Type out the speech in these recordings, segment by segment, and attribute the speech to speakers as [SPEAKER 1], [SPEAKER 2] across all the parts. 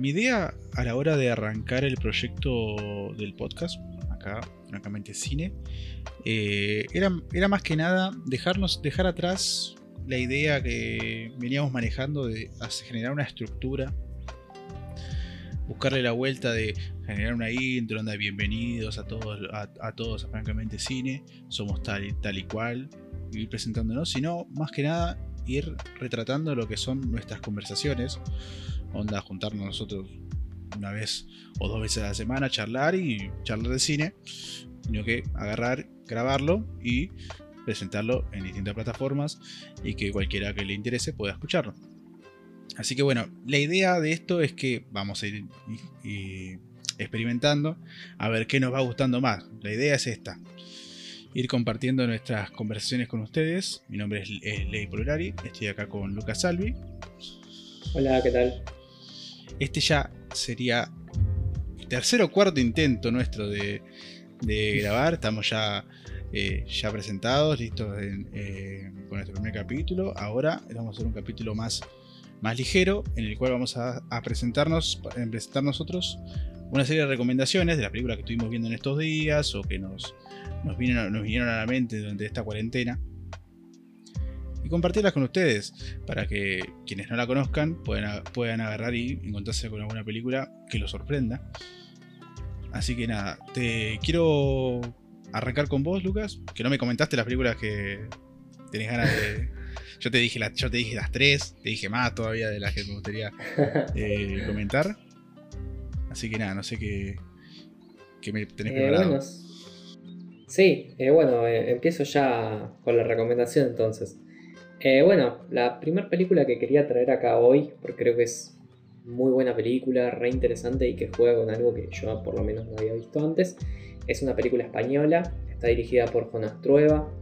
[SPEAKER 1] mi idea a la hora de arrancar el proyecto del podcast, acá, francamente cine, eh, era, más que nada dejarnos, dejar atrás la idea que veníamos manejando de generar una estructura, buscarle la vuelta de generar una intro, onda bienvenidos a todos, a, todos Francamente Cine, somos tal tal y cual, ir presentándonos, sino más que nada ir retratando lo que son nuestras conversaciones, onda juntarnos nosotros una vez o dos veces a la semana, charlar y charlar de cine, sino que agarrar, grabarlo y presentarlo en distintas plataformas y que cualquiera que le interese pueda escucharlo. Así que bueno, la idea de esto es que vamos a ir experimentando a ver qué nos va gustando más. La idea es esta. Ir compartiendo nuestras conversaciones con ustedes. Mi nombre es, Ley Polurari. Estoy acá con Lucas Salvi.
[SPEAKER 2] Hola, ¿qué tal?
[SPEAKER 1] Este ya sería tercer o cuarto intento nuestro de, grabar. Estamos ya, eh, ya presentados, listos eh, con nuestro primer capítulo. Ahora vamos a hacer un capítulo más, más ligero en el cual vamos a, presentarnos, a presentar nosotros una serie de recomendaciones de la película que estuvimos viendo en estos días o que nos, nos, vinieron, nos vinieron a la mente durante esta cuarentena compartirlas con ustedes para que quienes no la conozcan puedan, puedan agarrar y encontrarse con alguna película que los sorprenda. Así que nada, te quiero arrancar con vos, Lucas, que no me comentaste las películas que tenés ganas de... Yo te dije, yo te dije las tres, te dije más todavía de las que me gustaría eh, comentar. Así que nada, no sé qué, qué me tenés eh, preparado.
[SPEAKER 2] Sí, eh, bueno, empiezo ya con la recomendación entonces. Eh, bueno, la primera película que quería traer acá hoy, porque creo que es muy buena película, re interesante y que juega con algo que yo por lo menos no había visto antes, es una película española, está dirigida por Jonas Trueba,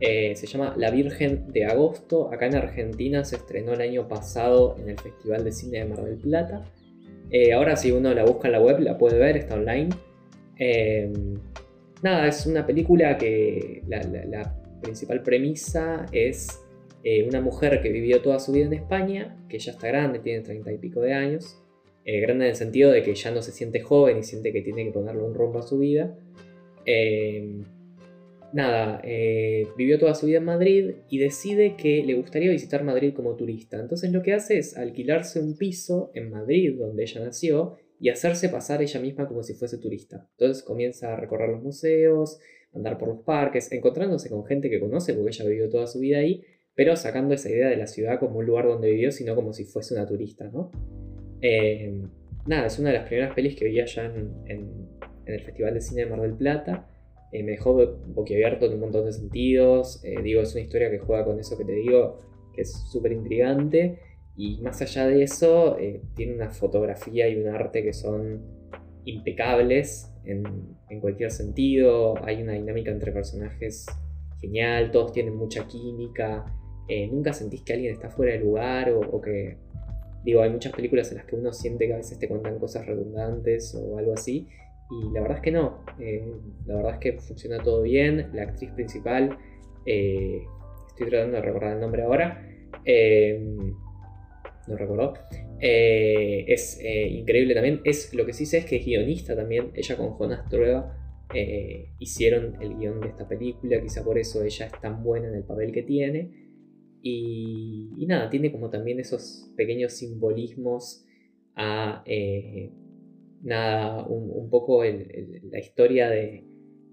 [SPEAKER 2] eh, se llama La Virgen de Agosto, acá en Argentina se estrenó el año pasado en el Festival de Cine de Mar del Plata. Eh, ahora si uno la busca en la web la puede ver, está online. nada, es una película que la principal premisa es eh, una mujer que vivió toda su vida en España, que ya está grande, tiene treinta y pico de años, eh, grande en el sentido de que ya no se siente joven y siente que tiene que ponerle un rumbo a su vida. Eh, nada, vivió toda su vida en Madrid y decide que le gustaría visitar Madrid como turista. Entonces lo que hace es alquilarse un piso en Madrid, donde ella nació, y hacerse pasar ella misma como si fuese turista. Entonces comienza a recorrer los museos, andar por los parques, encontrándose con gente que conoce porque ella vivió toda su vida ahí pero sacando esa idea de la ciudad como un lugar donde vivió, sino como si fuese una turista, ¿no? Eh, nada, es una de las primeras pelis que vi allá en, el Festival de Cine de Mar del Plata. Eh, me dejó boquiabierto en un montón de sentidos. Eh, digo, es una historia que juega con eso que te digo, que es súper intrigante. Y más allá de eso, tiene una fotografía y un arte que son impecables en, en cualquier sentido. Hay una dinámica entre personajes genial, todos tienen mucha química. Eh, nunca sentís que alguien está fuera de lugar o, que, digo, hay muchas películas en las que uno siente que a veces te cuentan cosas redundantes o algo así. Y la verdad es que no, eh, la verdad es que funciona todo bien. La actriz principal, eh, estoy tratando de recordar el nombre ahora, no recuerdo, es increíble también. Es, lo que sí sé es que es guionista también, ella con Jonas Trueba hicieron el guion de esta película, quizá por eso ella es tan buena en el papel que tiene. Y, nada, tiene como también esos pequeños simbolismos a eh, nada, un, poco la historia de,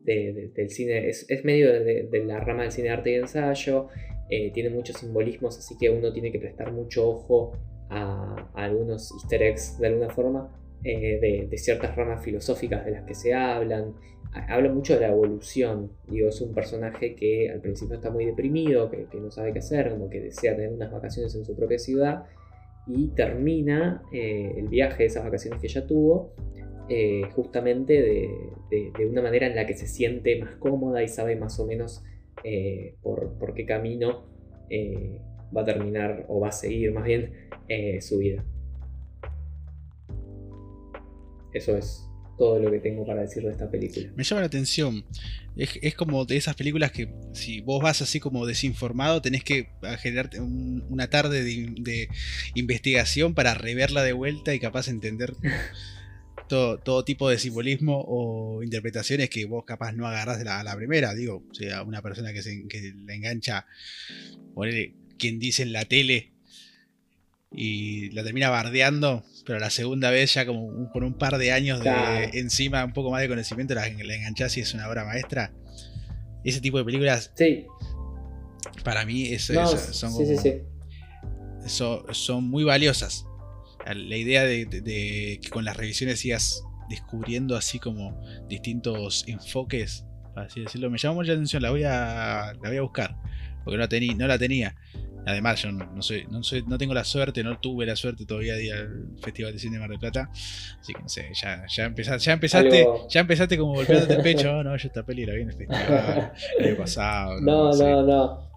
[SPEAKER 2] del cine, es, medio de, la rama del cine arte y ensayo, eh, tiene muchos simbolismos, así que uno tiene que prestar mucho ojo a, algunos easter eggs de alguna forma, eh, de, ciertas ramas filosóficas de las que se hablan, habla mucho de la evolución. Digo, es un personaje que al principio está muy deprimido, que, no sabe qué hacer, como que desea tener unas vacaciones en su propia ciudad y termina eh, el viaje de esas vacaciones que ella tuvo eh, justamente de, una manera en la que se siente más cómoda y sabe más o menos eh, por, por, qué camino va a terminar o va a seguir más bien su vida. Eso es todo lo que tengo para decir de esta película.
[SPEAKER 1] Me llama la atención. Es, como de esas películas que si vos vas así como desinformado, tenés que generarte una tarde de, investigación para reverla de vuelta y capaz entender todo, tipo de simbolismo o interpretaciones que vos capaz no agarrás de la, a la primera. Digo, o sea, una persona que, se, que le engancha, ponele quien dice en la tele y la termina bardeando, pero la segunda vez ya como con un par de años de encima, un poco más de conocimiento, la, la enganchás y es una obra maestra. Ese tipo de películas,
[SPEAKER 2] sí.
[SPEAKER 1] para mí, son, son, muy valiosas. La idea de, que con las revisiones sigas descubriendo así como distintos enfoques, así decirlo, me llamó mucha la atención, la voy a, la voy a buscar, porque no, tení, no la tenía. Además, yo no, soy, no, soy, no tengo la suerte, no tuve la suerte todavía de ir al Festival de Cine de Mar del Plata. Así que no sé, ya, ya, empezaste, ya empezaste, ya empezaste como golpeándote el pecho. No, yo esta peli la vi en el festival el año pasado.
[SPEAKER 2] No, no, no.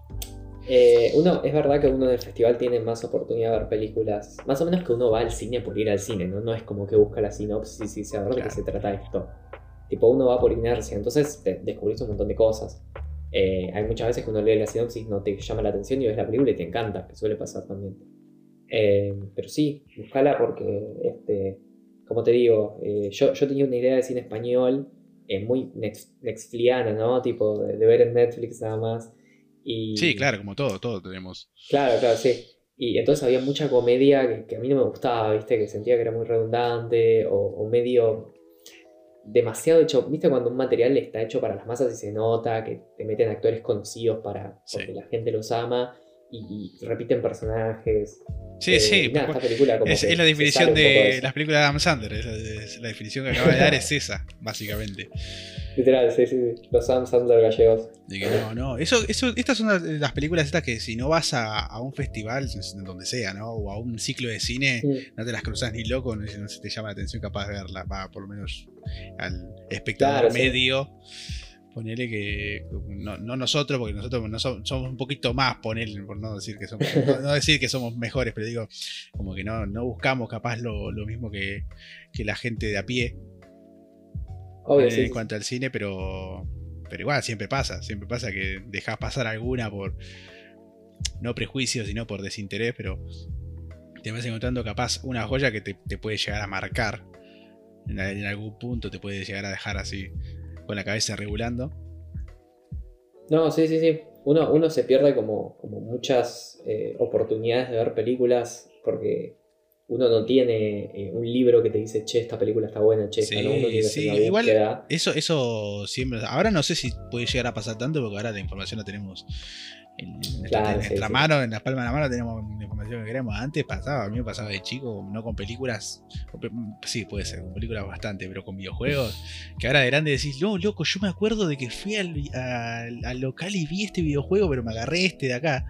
[SPEAKER 2] Eh, uno, es verdad que uno en el festival tiene más oportunidad de ver películas. Más o menos que uno va al cine por ir al cine, ¿no? No es como que busca la sinopsis y se de qué se trata esto. Tipo, uno va por inercia, entonces descubrís un montón de cosas. Eh, hay muchas veces que uno lee la sinopsis, no te llama la atención y ves la película y te encanta, que suele pasar también. Eh, pero sí, buscala porque, este, como te digo, eh, yo, yo, tenía una idea de cine español muy Netfliana, ¿no? Tipo, de, ver en Netflix nada más. Y...
[SPEAKER 1] Sí, claro, como todo, todo tenemos.
[SPEAKER 2] Claro, claro, sí. Y entonces había mucha comedia que, a mí no me gustaba, ¿viste? Que sentía que era muy redundante o medio demasiado hecho. ¿Viste cuando un material está hecho para las masas y se nota que te meten actores conocidos para porque la gente los ama y, repiten personajes?
[SPEAKER 1] Sí, sí. es, la definición de las películas de Adam Sandler. Es, la definición que acaba de dar es esa, básicamente.
[SPEAKER 2] Literal, sí, sí, Los Adam Sandler gallegos.
[SPEAKER 1] no, no. Eso, eso, estas son las películas estas que si no vas a, un festival, donde sea, ¿no? O a un ciclo de cine, no te las cruzas ni loco, no, no se te llama la atención capaz de verla. Va, por lo menos al espectador medio. Ponele que no, nosotros, porque nosotros no somos, un poquito más, ponele, por no decir que somos, no, decir que somos mejores, pero digo, como que no, no buscamos capaz lo, mismo que, la gente de a pie en cuanto al cine, pero, pero igual siempre pasa, siempre pasa que dejas pasar alguna por no prejuicios, sino por desinterés, pero te vas encontrando capaz una joya que te, te puede llegar a marcar en, algún punto te puede llegar a dejar así con la cabeza regulando.
[SPEAKER 2] No, sí, sí, sí. Uno, uno se pierde como, como muchas eh, oportunidades de ver películas porque uno no tiene eh, un libro que te dice, che, esta película está buena, che, esta no. Uno
[SPEAKER 1] sí, igual eso, eso siempre. Ahora no sé si puede llegar a pasar tanto porque ahora la información la tenemos en, nuestra, mano, en las palmas de la mano tenemos la información que queremos. Antes pasaba, a mí me pasaba de chico, no con películas, sí, puede ser, con películas bastante, pero con videojuegos, que ahora de grande decís, no, loco, yo me acuerdo de que fui al, local y vi este videojuego, pero me agarré este de acá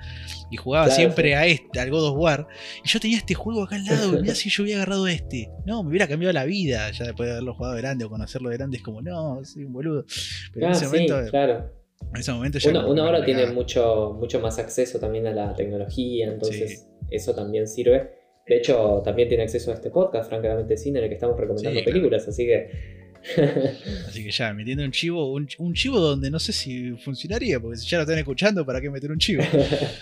[SPEAKER 1] y jugaba siempre a este, al God of War, y yo tenía este juego acá al lado, y mirá si yo hubiera agarrado este. No, me hubiera cambiado la vida ya después de haberlo jugado de grande o conocerlo de grande, es como, no, soy un boludo. Pero en ese momento...
[SPEAKER 2] Claro
[SPEAKER 1] en ese momento ya
[SPEAKER 2] uno, ahora tiene mucho, mucho más acceso también a la tecnología, entonces eso también sirve. De hecho, también tiene acceso a este podcast, francamente cine, en el que estamos recomendando películas, así que.
[SPEAKER 1] así que ya, metiendo un chivo, un, chivo donde no sé si funcionaría, porque si ya lo están escuchando, ¿para qué meter un chivo?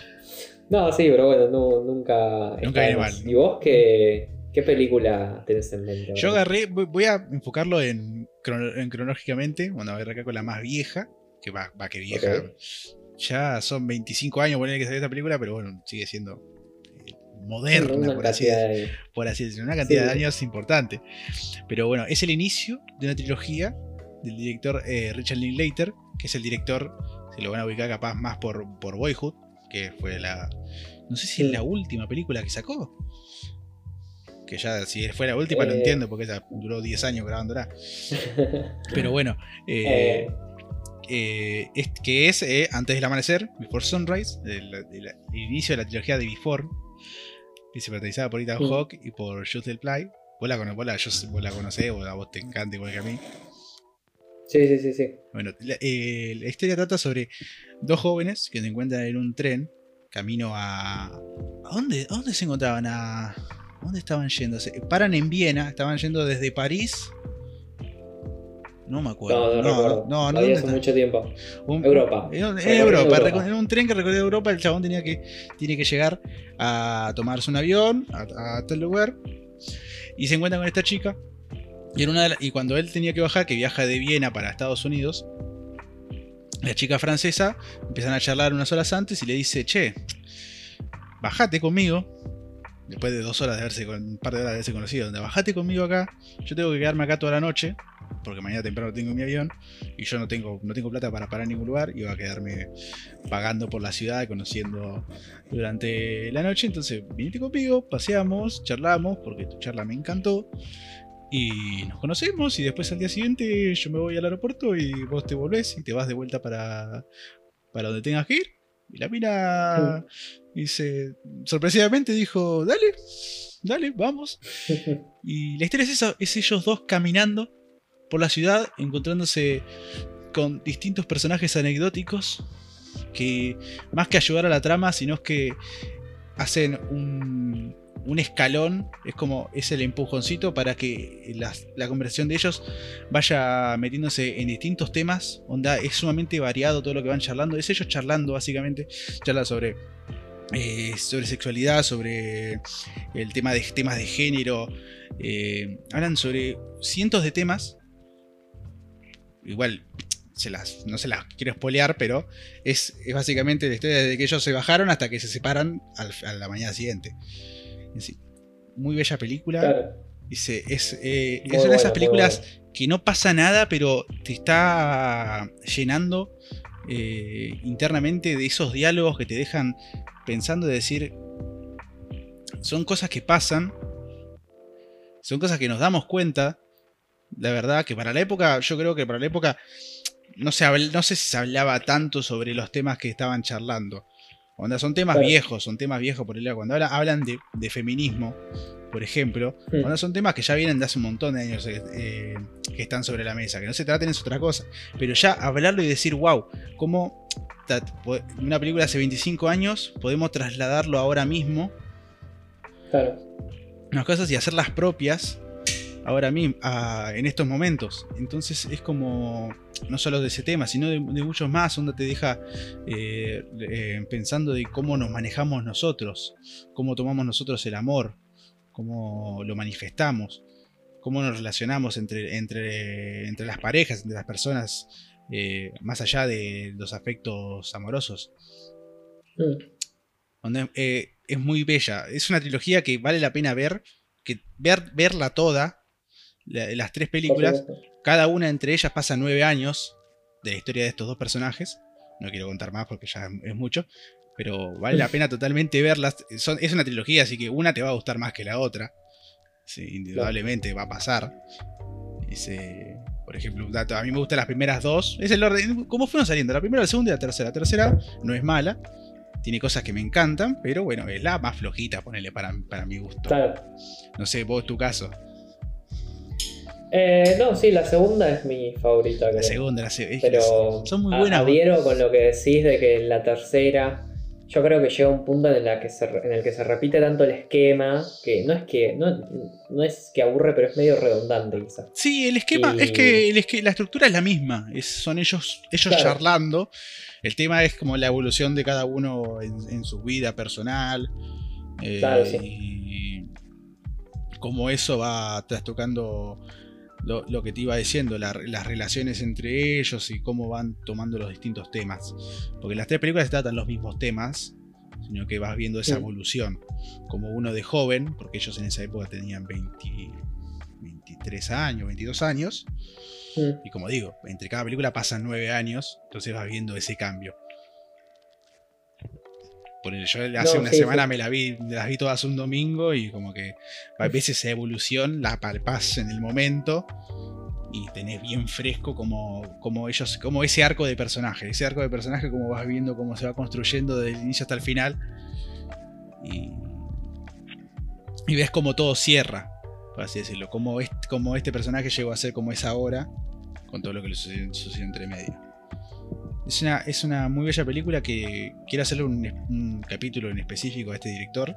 [SPEAKER 2] no, sí, pero bueno, nunca.
[SPEAKER 1] Nunca viene mal.
[SPEAKER 2] ¿Y vos qué, qué película tenés en mente?
[SPEAKER 1] Yo agarré, voy a enfocarlo en, en cronológicamente, bueno, a ver acá con la más vieja que va, va que vieja. Ya son 25 años poner que salió esta película, pero bueno, sigue siendo eh, moderna, por así, por así, decirlo, una cantidad de años importante. Pero bueno, es el inicio de una trilogía del director eh, Richard Linklater, que es el director, se lo van a ubicar capaz más por, por Boyhood, que fue la. No sé si es la última película que sacó. Que ya, si fue la última, lo eh. entiendo, porque esa duró 10 años grabándola. Pero bueno, eh, eh, que es eh, Antes del Amanecer, Before Sunrise, el, inicio de la trilogía de Before, protagonizada por Ethan Hawke y por Justin Ply. Vos la, vos, la, vos la conocés, vos, a vos te encanta igual que a mí.
[SPEAKER 2] Sí, sí, sí, sí.
[SPEAKER 1] Bueno, eh, la, historia trata sobre dos jóvenes que se encuentran en un tren camino a. ¿A dónde, a dónde se encontraban? ¿A, dónde estaban yendo? paran en Viena, estaban yendo desde París No me acuerdo.
[SPEAKER 2] No, no, recuerdo.
[SPEAKER 1] no, ¿dónde
[SPEAKER 2] hace mucho tiempo.
[SPEAKER 1] Un-
[SPEAKER 2] Europa.
[SPEAKER 1] En, en
[SPEAKER 2] Recorriendo
[SPEAKER 1] Europa, en un tren que recorría Europa, el chabón tenía que, tiene que llegar a tomarse un avión a, a tal lugar y se encuentra con esta chica. Y, en una de la- y cuando él tenía que bajar, que viaja de Viena para Estados Unidos, la chica francesa empiezan a charlar unas horas antes y le dice, che, bajate conmigo. Después de dos horas de haberse, un par de horas de haberse conocido, donde bajate conmigo acá. Yo tengo que quedarme acá toda la noche, porque mañana temprano tengo mi avión y yo no tengo, no tengo plata para parar en ningún lugar y va a quedarme vagando por la ciudad, conociendo durante la noche. Entonces, viniste conmigo, paseamos, charlamos, porque tu charla me encantó. Y nos conocemos y después al día siguiente yo me voy al aeropuerto y vos te volvés y te vas de vuelta para, para donde tengas que ir. Y la mina dice, sorpresivamente dijo, dale, dale, vamos. Y la historia es esa, es ellos dos caminando por la ciudad, encontrándose con distintos personajes anecdóticos que más que ayudar a la trama, sino que hacen un, un escalón, es como es el empujoncito para que la conversación de ellos vaya metiéndose en distintos temas, onda es sumamente variado todo lo que van charlando, es ellos charlando básicamente, charla sobre eh, sobre sexualidad, sobre el tema de temas de género, eh, hablan sobre cientos de temas. Igual se las, no se las quiero spoilear, pero es, es básicamente la historia desde que ellos se bajaron hasta que se separan al- a la mañana siguiente. Sí, muy bella película.
[SPEAKER 2] Claro.
[SPEAKER 1] Dice, es, eh, es una de esas películas que no pasa nada, pero te está llenando eh, internamente de esos diálogos que te dejan pensando de decir, son cosas que pasan, son cosas que nos damos cuenta, la verdad que para la época, yo creo que para la época, no, se habl- no sé si se hablaba tanto sobre los temas que estaban charlando. Onda, son temas
[SPEAKER 2] Claro.
[SPEAKER 1] viejos, son temas viejos por el lado. Cuando habla- hablan de, de feminismo, por ejemplo. Onda, son temas que ya vienen de hace un montón de años eh, eh, que están sobre la mesa, que no se traten es otra cosa. Pero ya hablarlo y decir, wow, cómo una película hace 25 años podemos trasladarlo ahora mismo,
[SPEAKER 2] Claro.
[SPEAKER 1] unas cosas y hacerlas propias ahora mismo, en estos momentos. Entonces es como, no solo de ese tema, sino de, de muchos más, donde te deja eh, eh, pensando de cómo nos manejamos nosotros, cómo tomamos nosotros el amor, cómo lo manifestamos, cómo nos relacionamos entre, entre, entre las parejas, entre las personas, eh, más allá de los afectos amorosos.
[SPEAKER 2] Mm.
[SPEAKER 1] Donde, eh, es muy bella. Es una trilogía que vale la pena ver, que ver, verla toda, la- las tres películas. Cada una entre ellas pasa nueve años de la historia de estos dos personajes. No quiero contar más porque ya es mucho. Pero vale la pena totalmente verlas. Son- es una trilogía, así que una te va a gustar más que la otra. Sí, indudablemente va a pasar. Ese, por ejemplo, un dato. A mí me gustan las primeras dos. Es el orden. ¿Cómo fueron saliendo? La primera, la segunda y la tercera. La tercera no es mala. Tiene cosas que me encantan, pero bueno, es la más flojita, ponele para, para mi gusto.
[SPEAKER 2] Claro.
[SPEAKER 1] No sé, vos tu caso.
[SPEAKER 2] Eh, no, sí, la segunda es mi favorita.
[SPEAKER 1] La segunda, la se- es-
[SPEAKER 2] Pero
[SPEAKER 1] son muy
[SPEAKER 2] a-
[SPEAKER 1] buenas.
[SPEAKER 2] adhiero con lo que decís de que la tercera. Yo creo que llega un punto en, la que se, en el que se repite tanto el esquema que no es que no, no es que aburre, pero es medio redundante quizás.
[SPEAKER 1] Sí, el esquema,
[SPEAKER 2] Y-
[SPEAKER 1] es que el esque- la estructura es la misma. es- son ellos, ellos
[SPEAKER 2] Claro.
[SPEAKER 1] charlando. El tema es como la evolución de cada uno en, en su vida personal. eh,
[SPEAKER 2] Claro, sí.
[SPEAKER 1] Y cómo eso va trastocando lo, lo que te iba diciendo, la- las relaciones entre ellos y cómo van tomando los distintos temas. Porque en las tres películas se tratan los mismos temas, sino que vas viendo esa
[SPEAKER 2] Sí.
[SPEAKER 1] evolución. Como uno de joven, porque ellos en esa época tenían 20 23 años, 22 años. Y como digo, entre cada película pasan 9 años, entonces vas viendo ese cambio. Por el- yo hace
[SPEAKER 2] No,
[SPEAKER 1] una
[SPEAKER 2] sí,
[SPEAKER 1] semana
[SPEAKER 2] sí.
[SPEAKER 1] me la vi, las vi todas un domingo y como que a veces esa evolución la palpás en el momento y tenés bien fresco como, como ellos, como ese arco de personaje, ese arco de personaje como vas viendo cómo se va construyendo desde el inicio hasta el final y, y ves como todo cierra, por así decirlo, como este, como este personaje llegó a ser como es ahora con todo lo que le sucedió, sucedió entre medio. Es una, es una muy bella película que quiero hacerle un, un capítulo en específico a este director.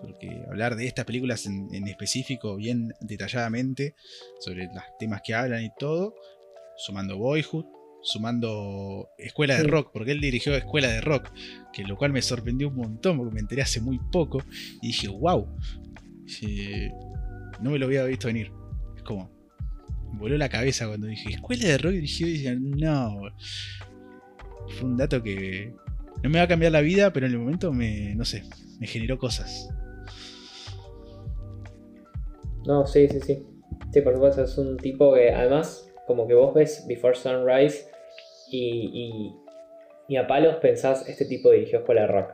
[SPEAKER 1] porque hablar de estas películas en, en específico, bien detalladamente, sobre los temas que hablan y todo, sumando Boyhood, sumando Escuela de. Rock, porque él dirigió Escuela de Rock, que lo cual me sorprendió un montón, porque me enteré hace muy poco, y dije, wow, no me lo había visto venir. Es como, voló la cabeza cuando dije, Escuela de Rock dirigió, y dije, no, fue un dato que no me va a cambiar la vida, pero en el momento me, no sé, me generó cosas.
[SPEAKER 2] No, sí, sí, sí. Sí, por supuesto, es un tipo que además, como que vos ves Before Sunrise y, y, y a palos pensás, este tipo dirigió Escuela de Rock.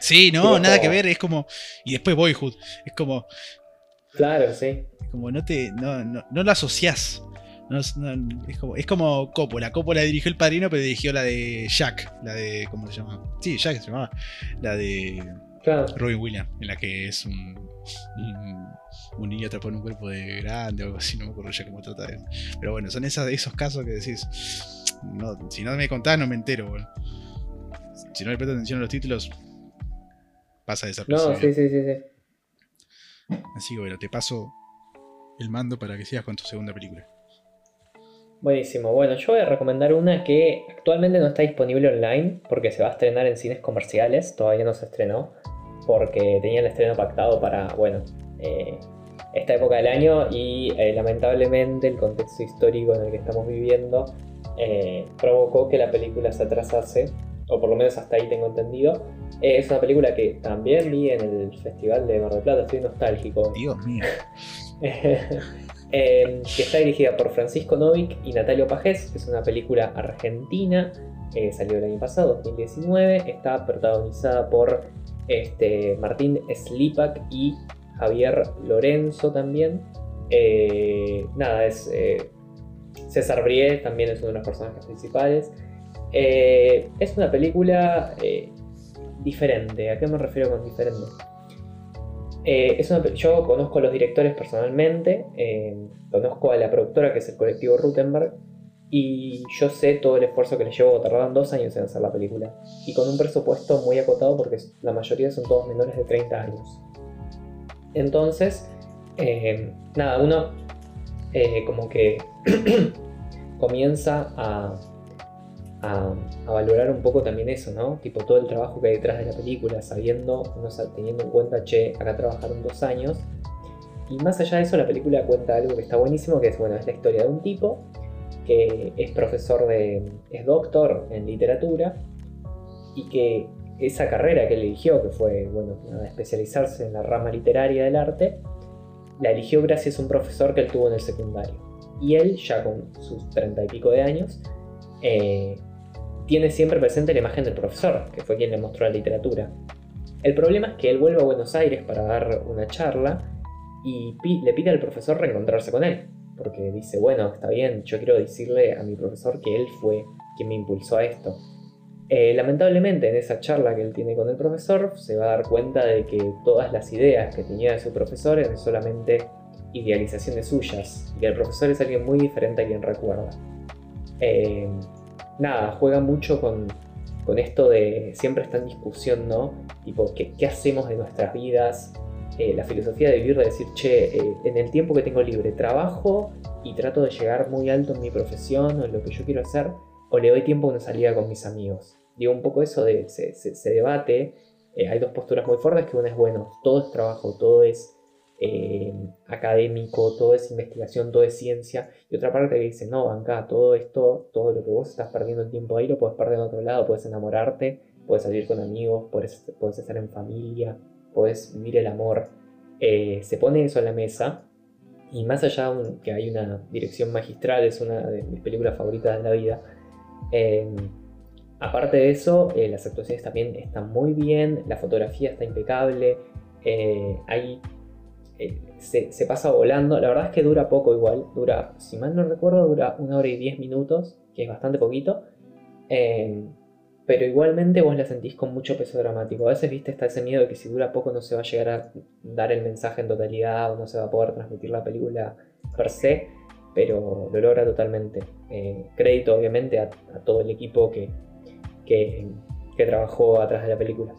[SPEAKER 1] Sí, no, nada que ver, es como, y después Boyhood, es como,
[SPEAKER 2] Claro, sí.
[SPEAKER 1] como no te, no, no, no lo asociás. No es, no- es como, es como Coppola. Coppola dirigió El Padrino, pero dirigió la de Jack. La de. ¿Cómo se llama? Sí, Jack se llamaba. La de
[SPEAKER 2] Claro.
[SPEAKER 1] Robin Williams, en la que es un, un, un niño atrapado en un cuerpo de grande o algo así. No me acuerdo ya cómo trata de. Pero bueno, son esas, esos casos que decís. No, si no me contás, no me entero. Bueno. Si no le presto atención a los títulos, pasa
[SPEAKER 2] No,
[SPEAKER 1] desapercibido.
[SPEAKER 2] sí, sí, sí, sí.
[SPEAKER 1] Así que bueno, te paso el mando para que sigas con tu segunda película.
[SPEAKER 2] Buenísimo. Bueno, yo voy a recomendar una que actualmente no está disponible online porque se va a estrenar en cines comerciales. Todavía no se estrenó porque tenía el estreno pactado para, bueno, eh, esta época del año y eh, lamentablemente el contexto histórico en el que estamos viviendo eh, provocó que la película se atrasase, o por lo menos hasta ahí tengo entendido. Eh, es una película que también vi en el Festival de Mar del Plata, estoy nostálgico.
[SPEAKER 1] Dios mío.
[SPEAKER 2] Eh, que está dirigida por Francisco Novik y Natalio Pajés, que es una película argentina, eh, salió el año pasado, 2019, está protagonizada por este, Martín Slipak y Javier Lorenzo también. Eh, nada, es eh, César Brie, también es uno de los personajes principales. Eh, es una película eh, diferente, ¿a qué me refiero con diferente? Eh, yo conozco a los directores personalmente, conozco a la productora que es el colectivo Rutenberg y yo sé todo el esfuerzo que les llevó, tardaron dos años en hacer la película y con un presupuesto muy acotado porque la mayoría son todos menores de 30 años. Entonces, nada, uno como que comienza a, a, a valorar un poco también eso, ¿no? Tipo todo el trabajo que hay detrás de la película, sabiendo, no teniendo en cuenta, che, acá trabajaron dos años. Y más allá de eso, la película cuenta algo que está buenísimo, que es, bueno, es la historia de un tipo que es profesor de, es doctor en literatura y que esa carrera que eligió, que fue, bueno, especializarse en la rama literaria del arte, la eligió gracias a un profesor que él tuvo en el secundario. Y él, ya con sus treinta y pico de años, eh, tiene siempre presente la imagen del profesor, que fue quien le mostró la literatura. El problema es que él vuelve a Buenos Aires para dar una charla y le pide al profesor reencontrarse con él, porque dice, bueno, está bien, yo quiero decirle a mi profesor que él fue quien me impulsó a esto. Eh, lamentablemente en esa charla que él tiene con el profesor se va a dar cuenta de que todas las ideas que tenía de su profesor eran solamente idealizaciones suyas y que el profesor es alguien muy diferente a quien recuerda. Eh, nada, juega mucho con, con esto de siempre está en discusión, ¿no? Tipo, ¿qué, qué hacemos de nuestras vidas? Eh, la filosofía de vivir, de decir, che, eh, en el tiempo que tengo libre, trabajo y trato de llegar muy alto en mi profesión o en lo que yo quiero hacer, o le doy tiempo a una salida con mis amigos. Digo, un poco eso de, se, se- debate, eh, hay dos posturas muy fuertes, que una es, bueno, todo es trabajo, todo es eh, académico, todo es investigación, todo es ciencia, y otra parte que dice, no, acá, todo esto, todo lo que vos estás perdiendo el tiempo ahí, lo puedes perder en otro lado, puedes enamorarte, puedes salir con amigos, puedes, puedes estar en familia, puedes vivir el amor. Eh, se pone eso en la mesa, y más allá un- que hay una dirección magistral, es una de mis películas favoritas de la vida, eh, aparte de eso, eh, las actuaciones también están muy bien, la fotografía está impecable, eh, hay eh, se, pasa volando. La verdad es que dura poco igual. Dura, si mal no recuerdo, dura una hora y diez minutos, que es bastante poquito. Eh, pero igualmente vos la sentís con mucho peso dramático. A veces, viste, está ese miedo de que si dura poco no se va a llegar a dar el mensaje en totalidad o no se va a poder transmitir la película per se, pero lo logra totalmente. Eh, crédito, obviamente, a, a todo el equipo que, que, que trabajó atrás de la película.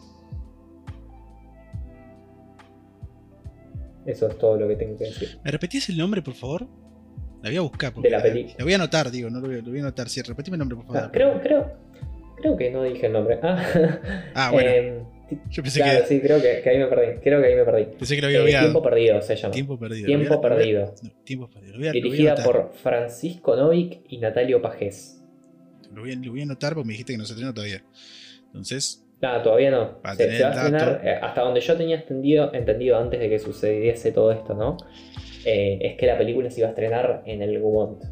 [SPEAKER 2] Eso es todo lo que tengo que decir.
[SPEAKER 1] ¿Me repetís el nombre, por favor? La voy a buscar.
[SPEAKER 2] De
[SPEAKER 1] Porque
[SPEAKER 2] la
[SPEAKER 1] la,
[SPEAKER 2] peli.
[SPEAKER 1] la voy a anotar, digo, no lo voy, a- lo voy a anotar. Sí, repetime el nombre, por favor.
[SPEAKER 2] Ah, creo, creo, creo que no dije el nombre. Ah,
[SPEAKER 1] Ah, bueno.
[SPEAKER 2] Em,
[SPEAKER 1] Yo pensé,
[SPEAKER 2] claro,
[SPEAKER 1] que,
[SPEAKER 2] sí, creo que, que ahí me perdí. Creo que ahí me perdí.
[SPEAKER 1] pensé que lo había
[SPEAKER 2] Eh, tiempo perdido se llama.
[SPEAKER 1] Tiempo perdido.
[SPEAKER 2] Tiempo perdido.
[SPEAKER 1] no, tiempo perdido. Voy a,
[SPEAKER 2] Dirigida por Francisco Novik y Natalio Pajés.
[SPEAKER 1] Lo voy, a, lo voy a anotar porque me dijiste que no se estrenó todavía. Entonces,
[SPEAKER 2] Nada, todavía no. Se, va a estrenar, eh, hasta donde yo tenía entendido, entendido antes de que sucediese todo esto, ¿no? Eh, es que la película se iba a estrenar en el Gaumont.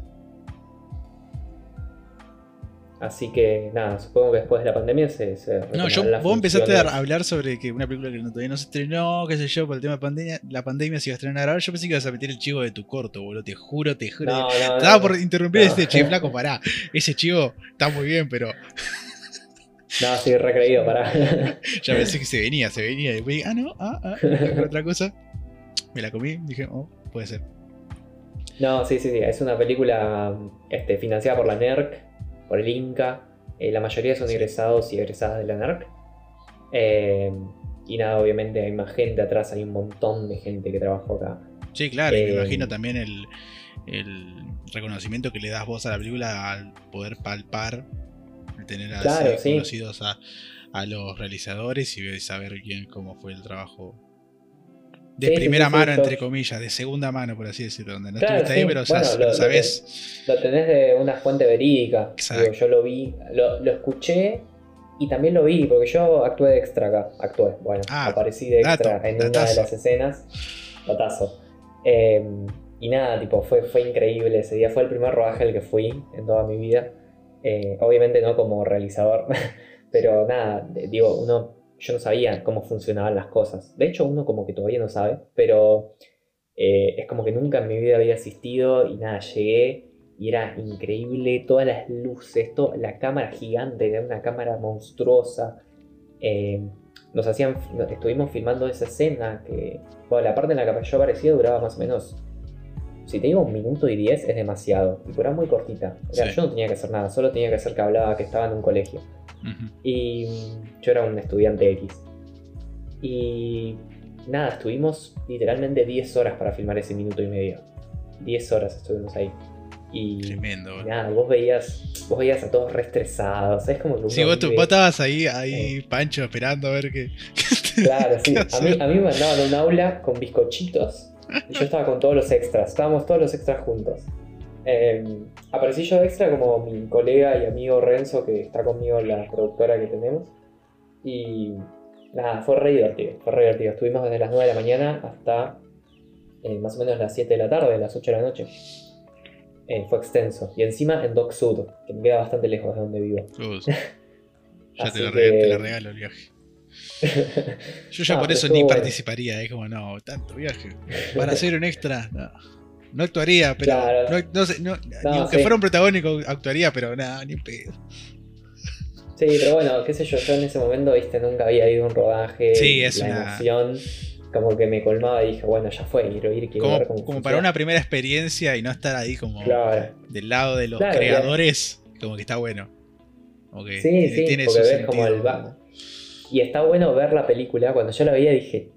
[SPEAKER 2] Así que nada, supongo que después de la pandemia se. se
[SPEAKER 1] no, yo,
[SPEAKER 2] las
[SPEAKER 1] vos empezaste a hablar sobre que una película que todavía no se estrenó, qué sé yo, por el tema de pandemia, la pandemia se iba a estrenar ahora. Yo pensé que ibas a meter el chivo de tu corto, boludo. Te juro, te juro.
[SPEAKER 2] No, no,
[SPEAKER 1] Estaba
[SPEAKER 2] no,
[SPEAKER 1] por interrumpir
[SPEAKER 2] No.
[SPEAKER 1] este che, flaco, pará. Ese chivo está muy bien, pero
[SPEAKER 2] No, sí, recreído, pará.
[SPEAKER 1] ya pensé que se venía, se venía. Y después dije, ah, no, ah, ah, otra cosa. Me la comí, dije, oh, puede ser.
[SPEAKER 2] No, sí, sí, sí. Es una película este, financiada por la NERC, por el Inca. Eh, la mayoría son
[SPEAKER 1] Sí.
[SPEAKER 2] egresados y egresadas de la NERC. Eh, y nada, obviamente hay más gente atrás, hay un montón de gente que trabajó acá.
[SPEAKER 1] Sí, claro, y me
[SPEAKER 2] Eh,
[SPEAKER 1] imagino también el, el reconocimiento que le das vos a la película al poder palpar, tener
[SPEAKER 2] Claro, sí.
[SPEAKER 1] conocidos a, a los realizadores y saber bien cómo fue el trabajo. De
[SPEAKER 2] Sí,
[SPEAKER 1] primera
[SPEAKER 2] sí,
[SPEAKER 1] mano, entre comillas, de segunda mano, por así decirlo, donde no
[SPEAKER 2] Claro,
[SPEAKER 1] estuviste ahí, pero ya
[SPEAKER 2] bueno, lo-
[SPEAKER 1] sabés.
[SPEAKER 2] Lo tenés de una fuente verídica. Digo, yo lo vi, lo, lo escuché y también lo vi, porque yo actué de extra acá. Actué, bueno,
[SPEAKER 1] Ah,
[SPEAKER 2] aparecí de extra
[SPEAKER 1] dato,
[SPEAKER 2] en una de las escenas. Datazo. Eh, y nada, tipo, fue, fue increíble ese día. Fue el primer rodaje al que fui en toda mi vida. Eh, obviamente no como realizador, pero nada, digo, uno, yo no sabía cómo funcionaban las cosas. De hecho, uno como que todavía no sabe, pero eh, es como que nunca en mi vida había asistido y nada, llegué y era increíble, todas las luces, to- la cámara gigante, era una cámara monstruosa. Eh, nos hacían, estuvimos filmando esa escena que, bueno, la parte en la que yo aparecía duraba más o menos, si te digo un minuto y diez es demasiado, y era muy cortita. O sea,
[SPEAKER 1] Sí.
[SPEAKER 2] Yo no tenía que hacer nada, solo tenía que hacer que hablaba, que estaba en un colegio.
[SPEAKER 1] Ujú.
[SPEAKER 2] Y mm, yo era un estudiante X. Y nada, estuvimos literalmente 10 horas para filmar ese minuto y medio. 10 horas estuvimos ahí. Y
[SPEAKER 1] Tremendo. boludo.
[SPEAKER 2] nada, vos veías, vos veías a todos re estresados. Es como que
[SPEAKER 1] Sí, vos,
[SPEAKER 2] vive-
[SPEAKER 1] vos estabas ahí, ahí, Pancho, esperando a ver qué.
[SPEAKER 2] Claro, sí. A mí, a mí me mandaban a un aula con bizcochitos. Y yo estaba con todos los extras. Estábamos todos los extras juntos. Eh, aparecí yo de extra como mi colega y amigo Renzo, que está conmigo en la productora que tenemos. Y nada, fue re divertido. Fue re divertido. Estuvimos desde las 9 de la mañana hasta eh, más o menos las 7 de la tarde, las 8 de la noche. Eh, fue extenso. Y encima en Dock Sud, que me queda bastante lejos de donde vivo.
[SPEAKER 1] Uf. Ya te lo,
[SPEAKER 2] que-
[SPEAKER 1] te lo regalo el viaje. Yo ya
[SPEAKER 2] No,
[SPEAKER 1] por eso ni
[SPEAKER 2] bueno.
[SPEAKER 1] participaría, es como, no, tanto viaje. Para hacer un extra, no. No actuaría, pero.
[SPEAKER 2] Claro.
[SPEAKER 1] No, no ni aunque
[SPEAKER 2] sí.
[SPEAKER 1] fuera un protagónico actuaría, pero nada, ni pedo.
[SPEAKER 2] Sí, pero bueno, qué sé yo, yo en ese momento, viste, nunca había ido a un rodaje.
[SPEAKER 1] Sí, es
[SPEAKER 2] la
[SPEAKER 1] una-
[SPEAKER 2] emoción como que me colmaba y dije, bueno, ya fue, quiero ir, quiero
[SPEAKER 1] Como,
[SPEAKER 2] ver cómo
[SPEAKER 1] como para una primera experiencia y no estar ahí como
[SPEAKER 2] Claro.
[SPEAKER 1] del lado de los
[SPEAKER 2] Claro,
[SPEAKER 1] creadores, como que está bueno. Como que
[SPEAKER 2] Sí,
[SPEAKER 1] tiene,
[SPEAKER 2] sí,
[SPEAKER 1] tiene
[SPEAKER 2] porque ves como el Y está bueno ver la película, cuando yo la veía dije,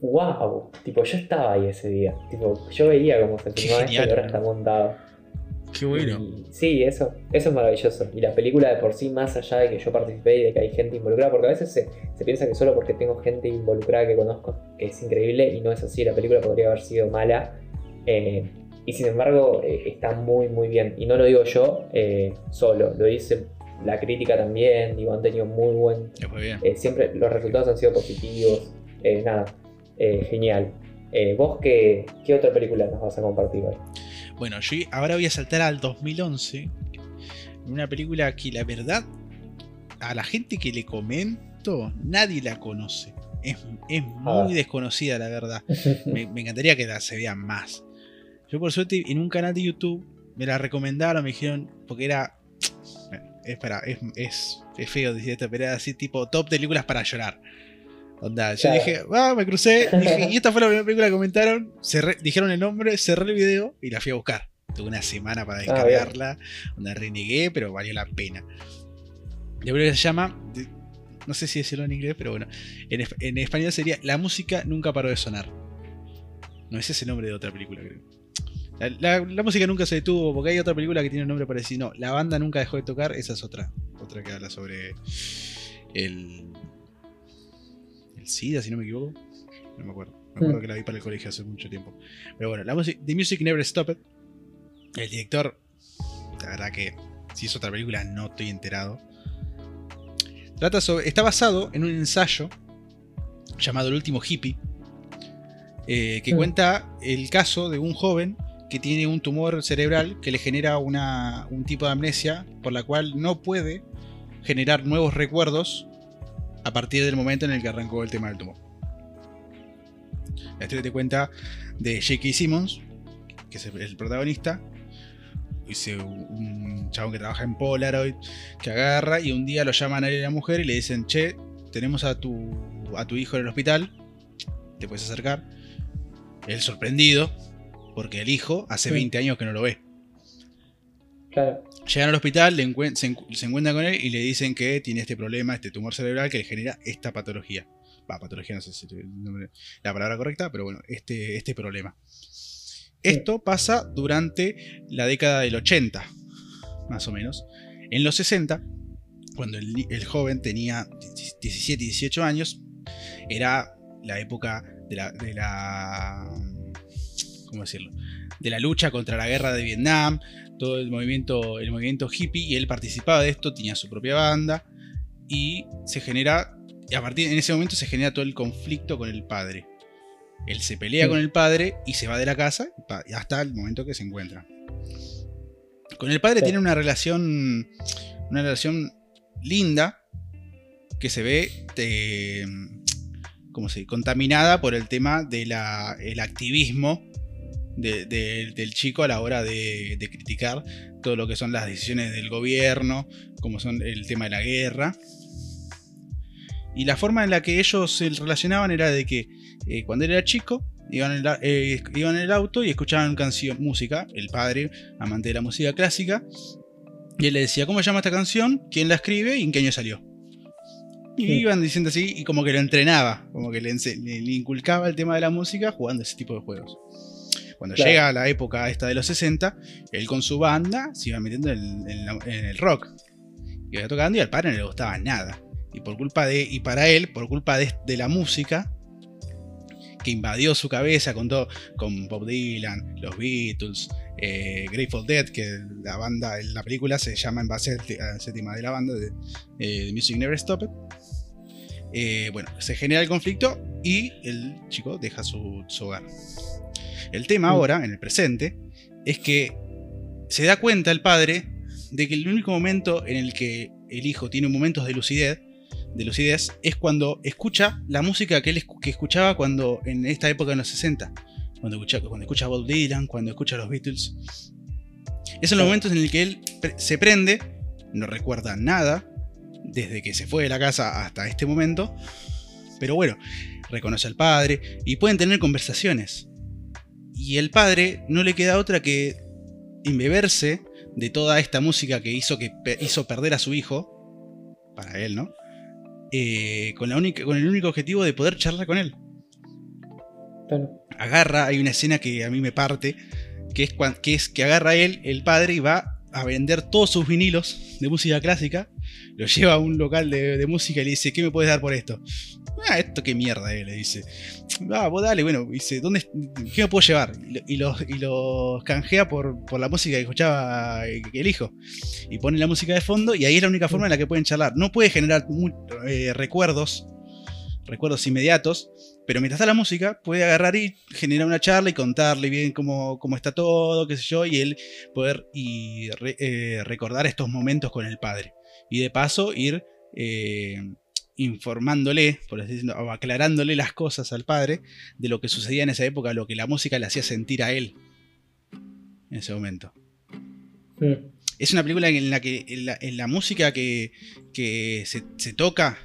[SPEAKER 2] wow, tipo, yo estaba ahí ese día. Tipo, yo veía cómo se filmaba esto y ahora está montado.
[SPEAKER 1] Qué bueno.
[SPEAKER 2] Y sí, eso, eso es maravilloso. Y la película de por sí, más allá de que yo participé y de que hay gente involucrada, porque a veces se, se piensa que solo porque tengo gente involucrada que conozco, que es increíble, y no es así, la película podría haber sido mala. eh, y sin embargo, eh, está muy, muy bien. Y no lo digo yo eh, solo, lo dice la crítica también, digo, han tenido muy buen...
[SPEAKER 1] Bien.
[SPEAKER 2] eh, siempre los resultados han sido positivos. eh, nada, eh, genial. Eh, ¿Vos qué, qué otra película nos vas a compartir hoy?
[SPEAKER 1] Bueno, yo ahora voy a saltar al 2011. Una película que la verdad, a la gente que le comento, nadie la conoce. Es, es muy
[SPEAKER 2] Ah.
[SPEAKER 1] desconocida, la verdad. Me, me encantaría que la se vea más. Yo, por suerte, en un canal de YouTube me la recomendaron, me dijeron, porque era. Espera, es, es, es feo decir esto, pero era así tipo top películas para llorar. Onda, yo dije, ah, me crucé, dije, y esta fue la primera película que comentaron, cerré- dijeron el nombre, cerré el video y la fui a buscar. Tuve una semana para
[SPEAKER 2] Ah,
[SPEAKER 1] descargarla, donde renegué, pero valió la pena. La película se llama, no sé si decirlo en inglés, pero bueno, en, en español sería La música nunca paró de sonar. No, ese es el nombre de otra película, creo. La, música nunca se detuvo porque hay otra película que tiene un nombre parecido. No, la banda nunca dejó de tocar, esa es otra. Otra que habla sobre el. El SIDA, si no me equivoco. No me acuerdo. Me acuerdo mm. que la vi para el colegio hace mucho tiempo. Pero bueno, la música. The Music Never Stopped. El director. La verdad que si es otra película no estoy enterado. Trata sobre, está basado en un ensayo llamado El último hippie, eh, que mm. cuenta el caso de un joven que tiene un tumor cerebral que le genera una, un tipo de amnesia por la cual no puede generar nuevos recuerdos a partir del momento en el que arrancó el tema del tumor. La historia te cuenta de J.K. Simmons, que es el protagonista, un chabón que trabaja en Polaroid, que agarra y un día lo llaman a él y a la mujer y le dicen, che, tenemos a tu, a tu hijo en el hospital, te puedes acercar. Él sorprendido, porque el hijo hace 20 años que no lo ve. Claro. Llegan al hospital, se, encuentran con él y le dicen que tiene este problema, este tumor cerebral que le genera esta patología. Va, patología no sé si es la palabra correcta, pero bueno, este, este problema. Esto pasa durante la década del 80, más o menos. En los 60, cuando el, joven tenía 17 y 18 años, era la época de la, de la. ¿Cómo decirlo? De la lucha contra la guerra de Vietnam, todo el movimiento, el movimiento hippie, y él participaba de esto, tenía su propia banda, y se genera. Y a partir en ese momento se genera todo el conflicto con el padre. Él se pelea con el padre y se va de la casa hasta el momento que se encuentra. Con el padre tiene una relación. Una relación linda. Que se ve. Eh, como se contaminada por el tema del activismo del chico a la hora de, de, criticar todo lo que son las decisiones del gobierno, como son el tema de la guerra. Y la forma en la que ellos se relacionaban era de que eh, cuando él era chico, iban en, eh, iban en, el auto y escuchaban canción, música, el padre, amante de la música clásica, y él le decía, ¿cómo se llama esta canción? ¿Quién la escribe? ¿Y en qué año salió? Y iban diciendo así, y como que lo entrenaba, como que le, inculcaba el tema de la música jugando ese tipo de juegos. Cuando llega la época esta de los 60, él con su banda se iba metiendo en, el rock. Iba tocando y al padre no le gustaba nada. Y por culpa de, y para él, por culpa de, de la música, que invadió su cabeza con todo, con Bob Dylan, los Beatles, eh, Grateful Dead, que la banda, la película se llama en base a ese tema de la banda de, eh, Music Never Stopped. Eh, bueno, se genera el conflicto y el chico deja su, hogar. El tema mm. ahora, en el presente, es que se da cuenta el padre de que el único momento en el que el hijo tiene momentos de lucidez de lucidez es cuando escucha la música que él que escuchaba cuando en esta época en los 60. Cuando escucha, cuando escucha Bob Dylan, cuando escucha los Beatles. Esos son los momentos en los que él se prende, no recuerda nada, desde que se fue de la casa hasta este momento. Pero bueno, reconoce al padre y pueden tener conversaciones. Y el padre no le queda otra que embeberse de toda esta música que hizo, que hizo perder a su hijo, para él, ¿no? Eh, con, la única, con el único objetivo de poder charlar con él. Agarra, hay una escena que a mí me parte, que es, que es que agarra él, el padre, y va a vender todos sus vinilos de música clásica, lo lleva a un local de, música y le dice, ¿qué me puedes dar por esto? Ah, esto qué mierda, eh, le dice. Ah, vos dale, bueno, dice, ¿dónde, ¿qué me puedo llevar? Y los, y los canjea por, por la música que escuchaba el hijo. Y pone la música de fondo y ahí es la única forma en la que pueden charlar. No puede generar eh, recuerdos, recuerdos inmediatos, pero mientras está la música, puede agarrar y generar una charla y contarle bien cómo, cómo está todo, qué sé yo, y él poder y eh, recordar estos momentos con el padre. Y de paso ir eh, informándole, por así decirlo, o aclarándole las cosas al padre de lo que sucedía en esa época, lo que la música le hacía sentir a él en ese momento. Es una película en la que en la, música que, que se, se toca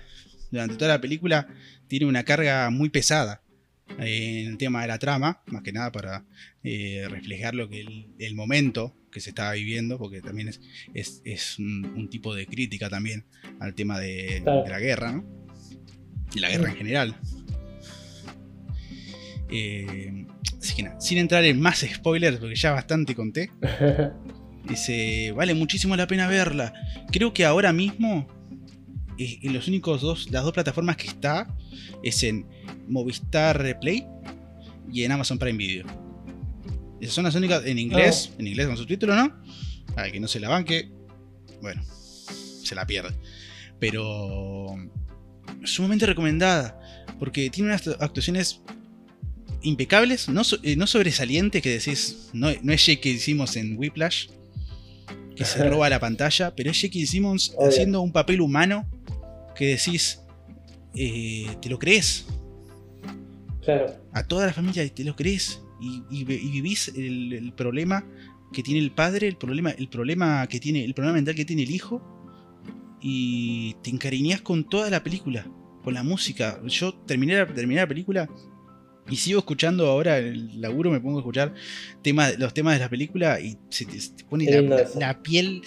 [SPEAKER 1] durante toda la película tiene una carga muy pesada en el tema de la trama, más que nada para eh, reflejar lo que el, momento que se estaba viviendo, porque también es, es, un, tipo de crítica también al tema de, la guerra, ¿no? Y la guerra en general. Eh, así que nada, sin entrar en más spoilers, porque ya bastante conté. Dice, vale muchísimo la pena verla. Creo que ahora mismo, eh, en los únicos dos, las dos plataformas que está, es en Movistar Replay y en Amazon Prime Video. Esas son las únicas en inglés, en inglés con subtítulo, ¿no? Para que no se la banque, bueno, se la pierde. Pero sumamente recomendada, porque tiene unas actuaciones impecables, no, eh, no sobresalientes, que decís, no, no es Jake que hicimos en Whiplash, que se roba la pantalla, pero es Jake Simmons haciendo un papel humano que decís, eh, ¿te lo crees?
[SPEAKER 2] Claro.
[SPEAKER 1] A toda la familia te lo crees y, vivís el, problema que tiene el padre, el problema, el problema que tiene, el problema mental que tiene el hijo, y te encariñás con toda la película, con la música. Yo terminé, terminé la película y sigo escuchando ahora el laburo, me pongo a escuchar temas, los temas de la película y se te, pone la, piel,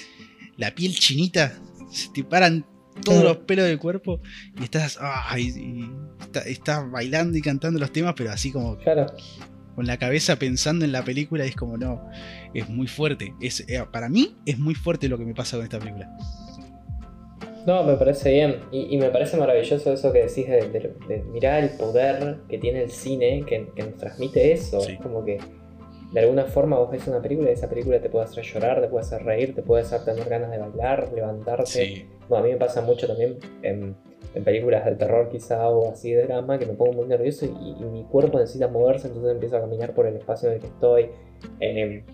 [SPEAKER 1] la piel chinita, se te paran todos los pelos del cuerpo y estás, estás bailando y cantando los temas, pero así como con la cabeza pensando en la película y es como no, es muy fuerte. Es, eh, para mí es muy fuerte lo que me pasa con esta película.
[SPEAKER 2] No, me parece bien. Y, me parece maravilloso eso que decís de, mirar el poder que tiene el cine, que, nos transmite eso. Es como que de alguna forma vos ves una película y esa película te puede hacer llorar, te puede hacer reír, te puede hacer tener ganas de bailar, levantarte. Bueno, a mí me pasa mucho también en, películas de terror quizá o así de drama que me pongo muy nervioso y, mi cuerpo necesita moverse, entonces empiezo a caminar por el espacio en el que estoy. Eh,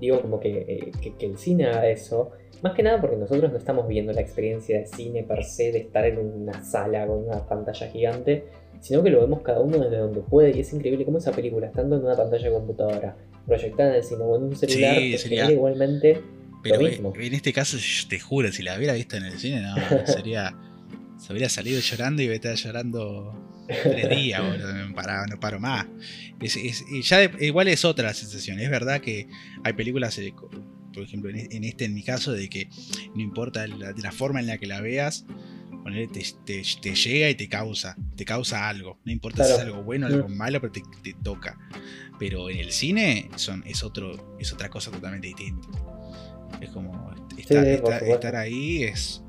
[SPEAKER 2] digo como que, eh, que el cine haga eso más que nada porque nosotros no estamos viendo la experiencia de cine per se, de estar en una sala con una pantalla gigante, sino que lo vemos cada uno desde donde puede y es increíble cómo esa película, estando en una pantalla de computadora, proyectada en el cine o en un celular, sería... igualmente
[SPEAKER 1] Pero lo mismo. En este caso, te juro, si la hubiera visto en el cine, no, sería... se habría salido llorando y estar llorando tres días, no paro, más. ya igual es otra sensación, es verdad que hay películas eh, por ejemplo, en este, en mi caso, de que no importa la, de la forma en la que la veas, te, te, llega y te causa, te causa algo. No importa si es algo bueno o algo malo, pero te, toca. Pero en el cine son, es, otro, es otra cosa totalmente distinta. Es como estar, ahí, es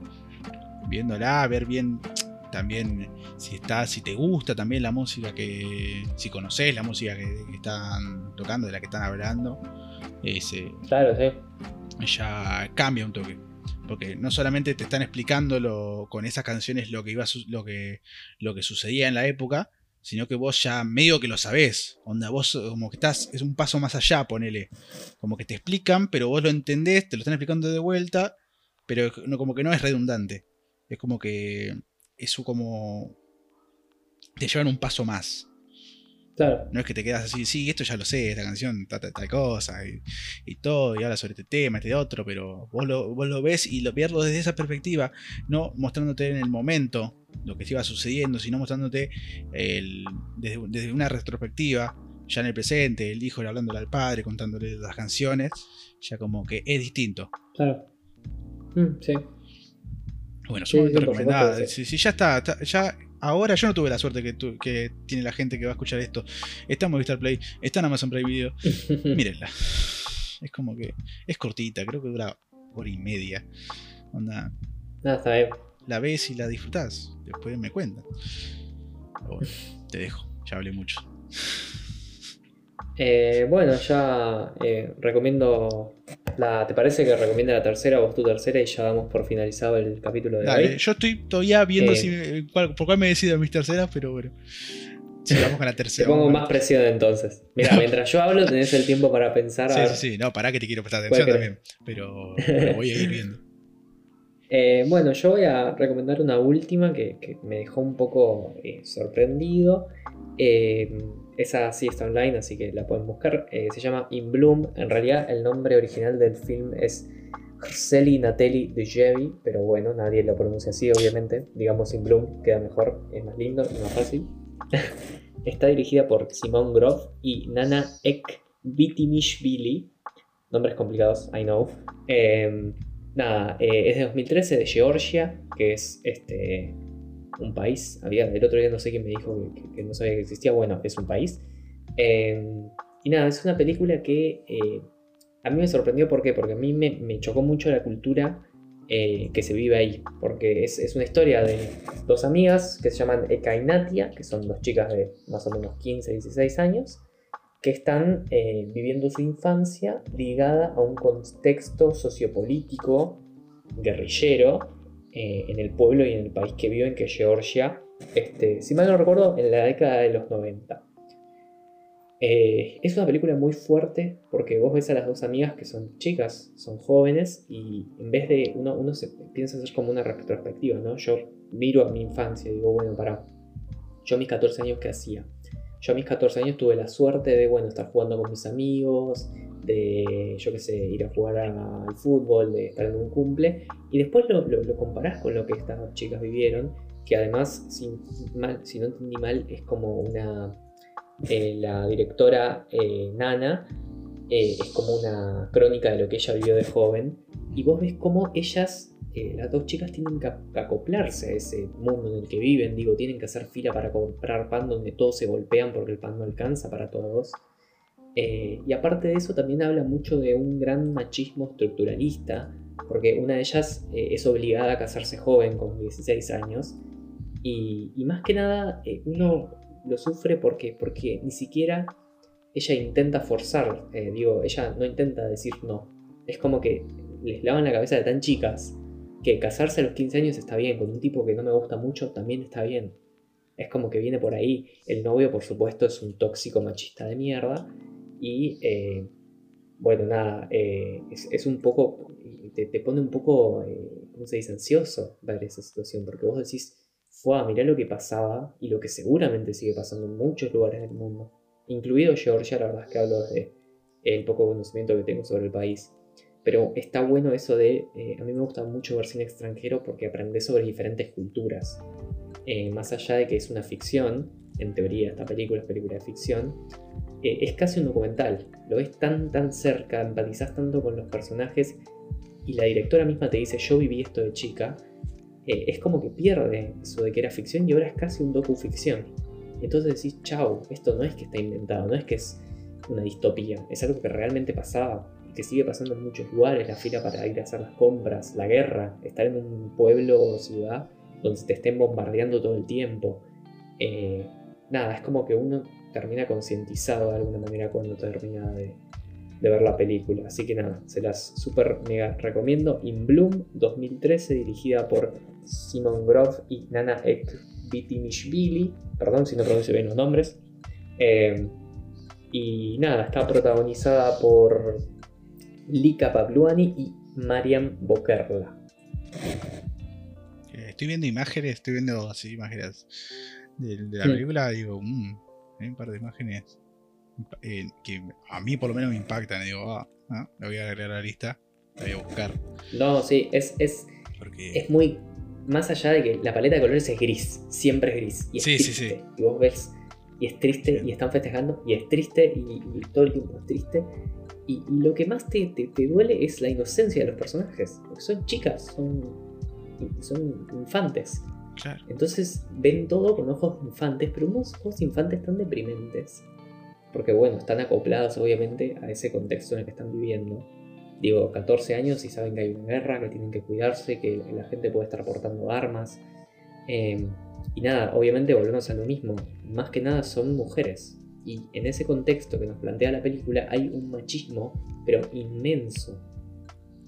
[SPEAKER 1] viéndola, ver bien también si está, si te gusta también la música que, si conoces la música que, que están tocando, de la que están hablando ese,
[SPEAKER 2] claro, sí.
[SPEAKER 1] Ya cambia un toque. Porque no solamente te están explicando con esas canciones lo que, iba, lo, que, lo que sucedía en la época, sino que vos ya medio que lo sabés. Onda, vos como que estás, es un paso más allá, ponele. Como que te explican, pero vos lo entendés, te lo están explicando de vuelta, pero no, como que no es redundante. Es como que eso como te llevan un paso más. No es que te quedas así, sí, esto ya lo sé, esta canción trata de tal cosa y, todo, y habla sobre este tema, este otro, pero vos lo, vos lo ves y lo pierdo desde esa perspectiva, no mostrándote en el momento lo que te iba sucediendo, sino mostrándote desde, una retrospectiva, ya en el presente, el hijo hablándole al padre, contándole las canciones, ya como que es distinto.
[SPEAKER 2] Claro. Mm, sí.
[SPEAKER 1] Bueno, sumamente recomendada. Si, ya está, ya ahora yo no tuve la suerte que, tiene la gente que va a escuchar esto. Está en Movistar Play, está en Amazon Prime Video. Mírenla. Es como que es cortita, creo que dura hora y media. Onda.
[SPEAKER 2] está bien.
[SPEAKER 1] La ves y la disfrutás. Después me cuentan. Bueno, te dejo, ya hablé mucho.
[SPEAKER 2] Eh, bueno, ya eh, recomiendo. La, ¿Te parece que recomienda la tercera, vos tu tercera y ya damos por finalizado el capítulo de Dale,
[SPEAKER 1] Yo estoy todavía viendo eh, si, por cuál me decido mis terceras, pero bueno. Sigamos con la tercera.
[SPEAKER 2] Te pongo más presión entonces. Mira, mientras yo hablo tenés el tiempo para pensar.
[SPEAKER 1] Sí, sí, sí. No, pará que te quiero prestar atención también. Pero, voy a ir viendo.
[SPEAKER 2] Bueno, yo voy a recomendar una última que, me dejó un poco sorprendido. Eh, esa sí está online, así que la pueden buscar. Eh, se llama In Bloom. En realidad, el nombre original del film es Hrceli Natelli de Jevi, pero bueno, nadie lo pronuncia así, obviamente. Digamos In Bloom, queda mejor, es más lindo y más fácil. está dirigida por Simon Groff y Nana Ek Bitimishvili. Nombres complicados, I know. Nada, eh, es de 2013, de Georgia, que es este un país. Había, el otro día no sé quién me dijo que, no sabía que existía. Bueno, es un país. Em, y nada, es una película que eh, a mí me sorprendió, ¿por qué? Porque a mí me, chocó mucho la cultura eh, que se vive ahí. Porque es, una historia de dos amigas que se llaman Eka y Natia, que son dos chicas de más o menos 15, 16 años, que están eh, viviendo su infancia ligada a un contexto sociopolítico guerrillero en el pueblo y en el país que viven, que es Georgia, este, si mal no recuerdo, en la década de los 90. Eh, es una película muy fuerte porque vos ves a las dos amigas que son chicas, son jóvenes y en vez de uno, uno se piensa hacer como una retrospectiva, ¿no? Yo miro a mi infancia y digo, bueno, para, yo mis 14 años, ¿qué hacía? Yo a mis 14 años tuve la suerte de, bueno, estar jugando con mis amigos, de, yo qué sé, ir a jugar al fútbol, de estar en un cumple, y después lo, lo comparás con lo que estas chicas vivieron, que además, si, mal, si no entendí mal, es como una eh, la directora eh, Nana eh, es como una crónica de lo que ella vivió de joven. Y vos ves cómo ellas, las dos chicas, tienen que acoplarse a ese mundo en el que viven. Digo, tienen que hacer fila para comprar pan donde todos se golpean porque el pan no alcanza para todos. y aparte de eso, también habla mucho de un gran machismo estructuralista. Porque una de ellas es obligada a casarse joven, con 16 años. Y, más que nada, uno lo sufre porque, porque ni siquiera ella intenta forzar, eh, digo, ella no intenta decir no. Es como que les lavan la cabeza de tan chicas que casarse a los 15 años está bien, con un tipo que no me gusta mucho también está bien. Es como que viene por ahí. El novio, por supuesto, es un tóxico machista de mierda. Y eh, bueno, nada, eh, es, un poco, te, te, pone un poco, ¿cómo se dice?, ansioso ver esa situación, porque vos decís, a mirar lo que pasaba y lo que seguramente sigue pasando en muchos lugares del mundo, incluido Georgia, la verdad es que hablo de el poco conocimiento que tengo sobre el país. Pero está bueno eso de, eh, a mí me gusta mucho ver cine extranjero porque aprendes sobre diferentes culturas. Eh, más allá de que es una ficción, en teoría esta película es película de ficción, eh, es casi un documental. Lo ves tan tan cerca, empatizas tanto con los personajes y la directora misma te dice yo viví esto de chica es como que pierde eso de que era ficción y ahora es casi un docu-ficción. Entonces decís, chau, esto no es que está inventado, no es que es una distopía, es algo que realmente pasaba que sigue pasando en muchos lugares, la fila para ir a hacer las compras, la guerra, estar en un pueblo o ciudad donde te estén bombardeando todo el tiempo. Eh, nada, es como que uno termina concientizado de alguna manera cuando termina de, ver la película. Así que nada, se las super mega recomiendo. In Bloom 2013, dirigida por Simon Groff y Nana Ekbitimishvili. Perdón si no pronuncio bien los nombres. Eh, y nada, está protagonizada por Lika Pabluani y Mariam Bokerla.
[SPEAKER 1] Eh, estoy viendo imágenes, estoy viendo así imágenes de, la película, digo, mmm, hay un par de imágenes eh, que a mí por lo menos me impactan. Y digo, ah, ah, la voy a agregar a la lista, la voy a buscar.
[SPEAKER 2] No, sí, es, es, es muy. Más allá de que la paleta de colores es gris, siempre es gris. Y es
[SPEAKER 1] sí,
[SPEAKER 2] triste.
[SPEAKER 1] Sí, sí.
[SPEAKER 2] Y vos ves, y es triste, y están festejando, y es triste, y, todo el tiempo es triste. Y, lo que más te, te, duele es la inocencia de los personajes. Porque son chicas, son, son infantes.
[SPEAKER 1] Claro.
[SPEAKER 2] Entonces ven todo con ojos infantes, pero unos ojos infantes tan deprimentes porque bueno, están acoplados obviamente a ese contexto en el que están viviendo. Digo, 14 años y saben que hay una guerra, que tienen que cuidarse, que la gente puede estar portando armas. Em, y nada, obviamente volvemos a lo mismo, más que nada son mujeres. Y en ese contexto que nos plantea la película hay un machismo, pero inmenso.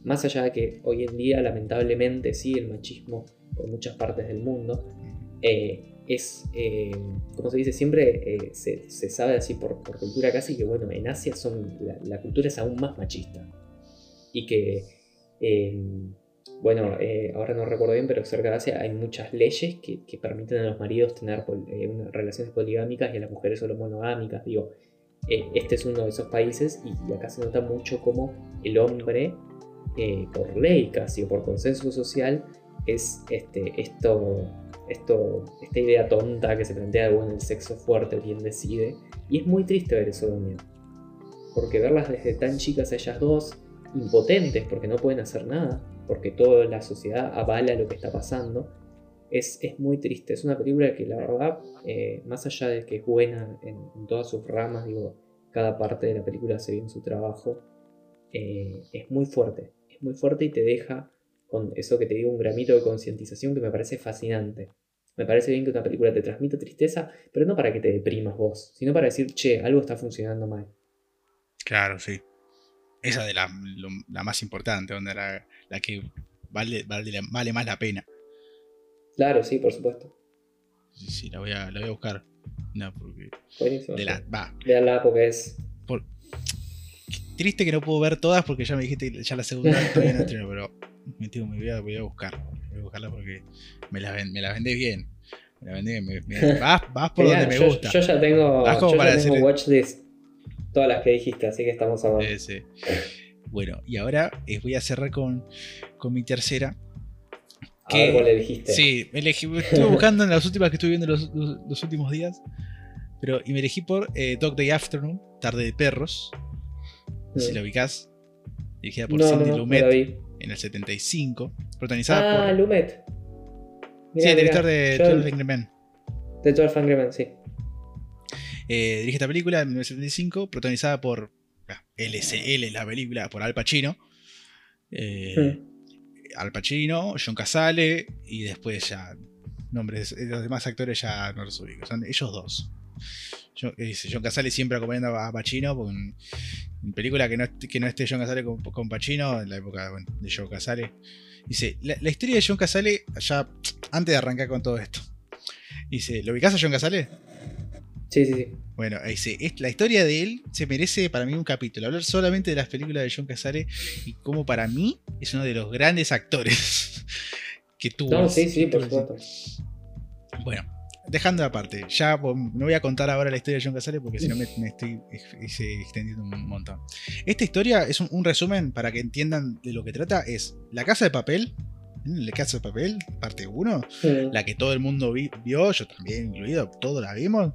[SPEAKER 2] Más allá de que hoy en día lamentablemente sí el machismo por muchas partes del mundo, eh, es, eh, como se dice, siempre eh, se, sabe así por, cultura casi que, bueno, en Asia son, la, cultura es aún más machista. Y que, em, bueno, eh, ahora no recuerdo bien, pero cerca de Asia hay muchas leyes que, permiten a los maridos tener relaciones poligámicas y a las mujeres solo monogámicas. Digo, este es uno de esos países y, acá se nota mucho como el hombre, por ley casi o por consenso social, es este, esto esto, esta idea tonta que se plantea de, bueno, el sexo fuerte, quien decide. Y es muy triste ver eso también. Porque verlas desde tan chicas ellas dos, impotentes porque no pueden hacer nada, porque toda la sociedad avala lo que está pasando, Es, es muy triste. Es una película que la verdad, eh, más allá de que es buena en, todas sus ramas, digo, cada parte de la película hace bien su trabajo, eh, es muy fuerte. Es muy fuerte y te deja con eso que te digo, un gramito de concientización que me parece fascinante. Me parece bien que una película te transmita tristeza, pero no para que te deprimas vos, sino para decir, che, algo está funcionando mal.
[SPEAKER 1] Claro, sí. Esa de la, la más importante, donde la, la que vale, vale, vale, más la pena.
[SPEAKER 2] Claro, sí, por supuesto.
[SPEAKER 1] Sí, sí, la voy a, la voy a buscar. No, porque.
[SPEAKER 2] Buenísimo.
[SPEAKER 1] De la, va.
[SPEAKER 2] Véanla porque es.
[SPEAKER 1] Por, triste que no puedo ver todas porque ya me dijiste que ya la segunda todavía no estreno, pero me, tengo, me voy, a, voy a buscar. Voy a buscarla porque me la, me la vendés bien. Me la vendés bien. Me, me, vas, vas por donde me
[SPEAKER 2] yo,
[SPEAKER 1] gusta.
[SPEAKER 2] Yo ya tengo,
[SPEAKER 1] Vas como
[SPEAKER 2] yo
[SPEAKER 1] para
[SPEAKER 2] ya tengo
[SPEAKER 1] decirle-
[SPEAKER 2] watchlist. Todas las que dijiste, así que estamos hablando.
[SPEAKER 1] Eh, sí. Bueno, y ahora eh, voy a cerrar con, con mi tercera.
[SPEAKER 2] A ver
[SPEAKER 1] que-
[SPEAKER 2] cuál elegiste.
[SPEAKER 1] Sí, me elegí, estuve buscando en las últimas que estuve viendo los, los- los últimos días. Pero, y me elegí por eh, Dog Day Afternoon, Tarde de Perros. No si
[SPEAKER 2] Mm.
[SPEAKER 1] la ubicás. Dirigida por
[SPEAKER 2] No,
[SPEAKER 1] Cindy
[SPEAKER 2] no,
[SPEAKER 1] Lumet en el 75. Protagonizada
[SPEAKER 2] Ah,
[SPEAKER 1] por.
[SPEAKER 2] Lumet.
[SPEAKER 1] sí, el director
[SPEAKER 2] mirá,
[SPEAKER 1] de
[SPEAKER 2] yo-
[SPEAKER 1] 12 Angry Men.
[SPEAKER 2] De 12 Angry Men, sí.
[SPEAKER 1] Eh, dirige esta película en 1975, protagonizada por ah, LSL, la película, por Al Pacino. Eh. Al Pacino, John Casale y después ya nombres, eh, los demás actores ya no los ubico, son ellos dos. John Casale siempre acompañando a Pacino, porque en, en película que no, que no esté John Casale con, con Pacino, en la época bueno, de John Casale. Dice, la, la historia de John Casale, ya antes de arrancar con todo esto. Dice, ¿lo ubicás a John Casale?
[SPEAKER 2] Sí, sí, sí.
[SPEAKER 1] Bueno, ahí dice, es- la historia de él se merece para mí un capítulo. Hablar solamente de las películas de John Casale y cómo para mí es uno de los grandes actores que tuvo.
[SPEAKER 2] No, sí, sí, por supuesto.
[SPEAKER 1] Bueno, dejando aparte, ya no voy a contar ahora la historia de John Casale porque si no me, me estoy ex- extendiendo un montón. Esta historia es un, un resumen para que entiendan de lo que trata. Es La Casa de Papel, ¿eh? La Casa de Papel, parte 1,
[SPEAKER 2] Mm,
[SPEAKER 1] la que todo el mundo vi- vio, yo también incluido, todos la vimos.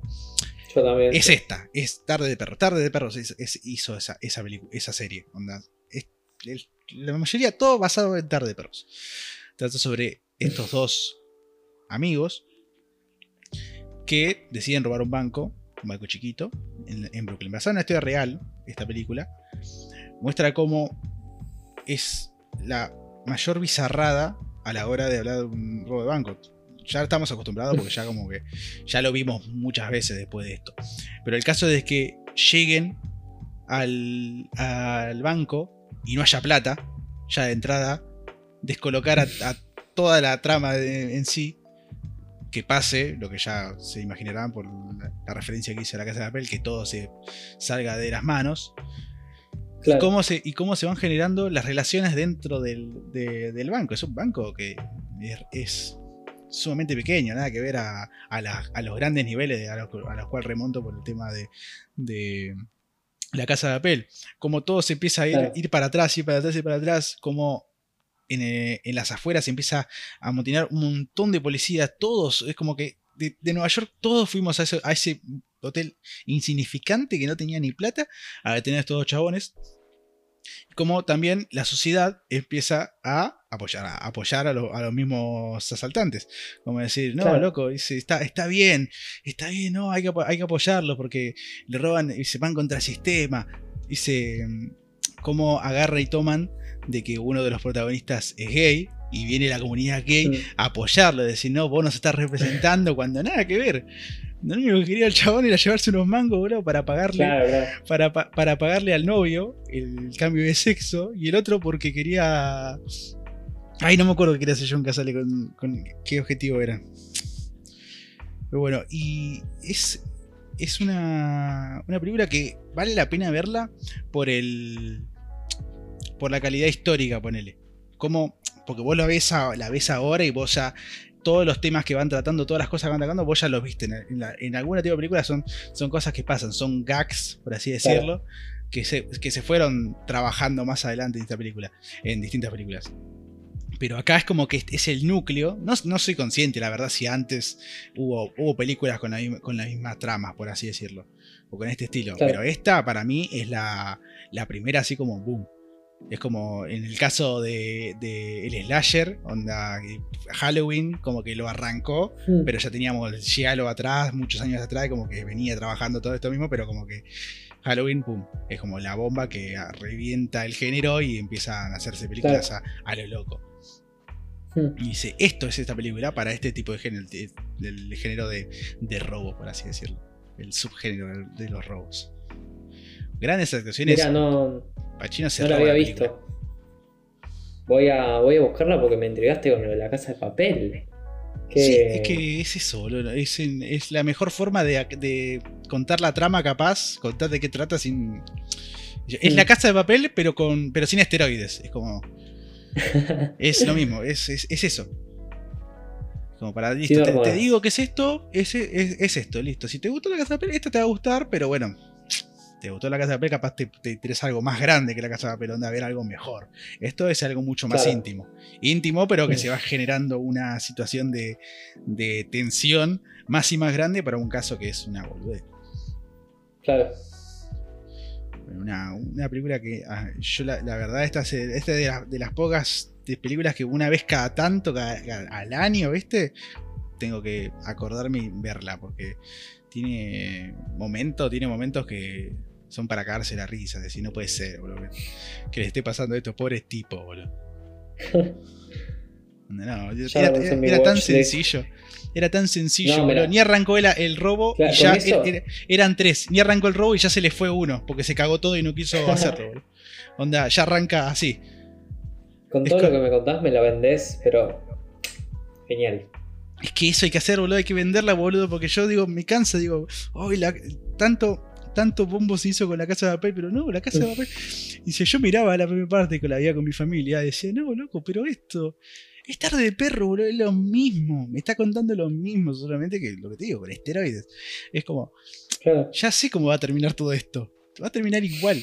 [SPEAKER 2] Yo también.
[SPEAKER 1] Es esta, es Tarde de Perros. Tarde de Perros es- es- hizo esa, esa, serie. onda. Es- el- la mayoría, todo basado en Tarde de Perros. Trata sobre estos dos amigos que deciden robar un banco, un banco chiquito, en, en Brooklyn. Basado en una historia real, esta película, muestra cómo es la mayor bizarrada a la hora de hablar de un robo de banco. Ya estamos acostumbrados porque ya como que ya lo vimos muchas veces después de esto. Pero el caso es que lleguen al, al banco y no haya plata, ya de entrada, descolocar a, a toda la trama de- en sí, que pase, lo que ya se imaginarán por la, la referencia que hice a la casa de papel, que todo se salga de las manos,
[SPEAKER 2] Claro.
[SPEAKER 1] y, cómo se, y cómo se van generando las relaciones dentro del, de- del banco. Es un banco que es, es sumamente pequeño, nada que ver a, a la- a los grandes niveles a los, a los cuales remonto por el tema de, de la casa de papel. Como todo se empieza a ir,
[SPEAKER 2] Claro.
[SPEAKER 1] ir para atrás, ir para atrás, ir para atrás, como en, eh, en las afueras se empieza a amotinar un montón de policías, todos, es como que de, de Nueva York todos fuimos a ese, a ese hotel insignificante que no tenía ni plata a detener a estos dos chabones. Como también la sociedad empieza a apoyar a, apoyar a, lo- a los mismos asaltantes. Como decir, no,
[SPEAKER 2] Claro.
[SPEAKER 1] loco, dice, está, está bien, está bien, no, hay que, hay que apoyarlos porque le roban y se van contra el sistema. Dice, cómo agarra y toman de que uno de los protagonistas es gay y viene la comunidad gay
[SPEAKER 2] Mm,
[SPEAKER 1] a apoyarlo, decir, no, vos nos estás representando cuando nada que ver. Lo único que quería el chabón era llevarse unos mangos, bro, para pagarle,
[SPEAKER 2] Claro, claro.
[SPEAKER 1] para, pa- para pagarle al novio el cambio de sexo, y el otro porque quería. Ay, no me acuerdo qué quería hacer John Casale con, con qué objetivo era. Pero bueno, y es. Es una, una película que vale la pena verla por el. por la calidad histórica, ponele. Como. Porque vos la ves, a- la ves ahora y vos ya. Todos los temas que van tratando, todas las cosas que van tratando, vos ya los viste. En, en la- en alguna tipo de película son, son cosas que pasan, son gags, por así decirlo, que, se, que se fueron trabajando más adelante en esta película, en distintas películas. Pero acá es como que es- es el núcleo. No, no soy consciente, la verdad, si antes hubo, hubo películas con la, misma- con la misma trama, por así decirlo. O con este estilo.
[SPEAKER 2] Claro.
[SPEAKER 1] Pero esta, para mí, es la, la primera así como boom. Es como en el caso de, de el slasher, onda Halloween, como que lo arrancó,
[SPEAKER 2] Hmm.
[SPEAKER 1] pero ya teníamos el Giallo atrás, muchos años atrás, como que venía trabajando todo esto mismo, pero como que Halloween, pum, es como la bomba que revienta el género y empiezan a hacerse películas a, a lo loco.
[SPEAKER 2] Hmm.
[SPEAKER 1] Y dice, esto es esta película para este tipo de género, de- del género de, de robo, por así decirlo. El subgénero de los robos. Grandes actuaciones.
[SPEAKER 2] Mira, no,
[SPEAKER 1] Pacino se
[SPEAKER 2] no la había visto. Voy a, voy a buscarla porque me intrigaste con lo de la casa de papel. Que-
[SPEAKER 1] Sí, es que es eso, boludo. Es, es la mejor forma de, de contar la trama capaz, contar de qué trata sin. Es
[SPEAKER 2] Mm.
[SPEAKER 1] la casa de papel, pero con. pero sin esteroides. Es como. Es lo mismo, es, es, es eso. Como para. Listo, te, digo que es esto, es, es, es esto, listo. Si te gustó la casa de papel, esta te va a gustar, pero bueno. Te gustó la casa de papel, capaz te, te interesa algo más grande que la casa de papel, donde a ver algo mejor. Esto es algo mucho más
[SPEAKER 2] Claro.
[SPEAKER 1] íntimo. Íntimo, pero que se va generando una situación de, de tensión más y más grande para un caso que es una boludez.
[SPEAKER 2] Claro.
[SPEAKER 1] Una, una película que ah, yo la, la verdad esta, es- esta es de, las- de las pocas de películas que una vez cada tanto, cada- cada- al año, ¿viste? Tengo que acordarme y verla porque tiene momentos, tiene momentos que son para cagarse la risa, es decir, no puede ser, boludo, que, que le esté pasando a estos pobres tipos, boludo. No, era,
[SPEAKER 2] mi
[SPEAKER 1] era tan sencillo. Era tan sencillo,
[SPEAKER 2] No,
[SPEAKER 1] boludo. Ni arrancó el, el robo
[SPEAKER 2] Claro,
[SPEAKER 1] y ya er- er- eran tres. Ni arrancó el robo y ya se le fue uno, porque se cagó todo y no quiso hacerlo, boludo. Onda, ya arranca así.
[SPEAKER 2] Con
[SPEAKER 1] Es
[SPEAKER 2] todo lo que me contás me la vendés, pero. Genial.
[SPEAKER 1] Es que eso hay que hacer, boludo, hay que venderla, boludo, porque yo digo, me cansa, digo, "Ay, la- tanto, tanto bombo se hizo con la casa de papel, pero no, la casa de papel. Y si yo miraba la primera parte que la veía con mi familia, decía, no, loco, pero esto. Es tarde de perro, boludo, es lo mismo. Me está contando lo mismo, solamente que lo que te digo, con esteroides. Es como,
[SPEAKER 2] Claro.
[SPEAKER 1] ya sé cómo va a terminar todo esto. Va a terminar igual.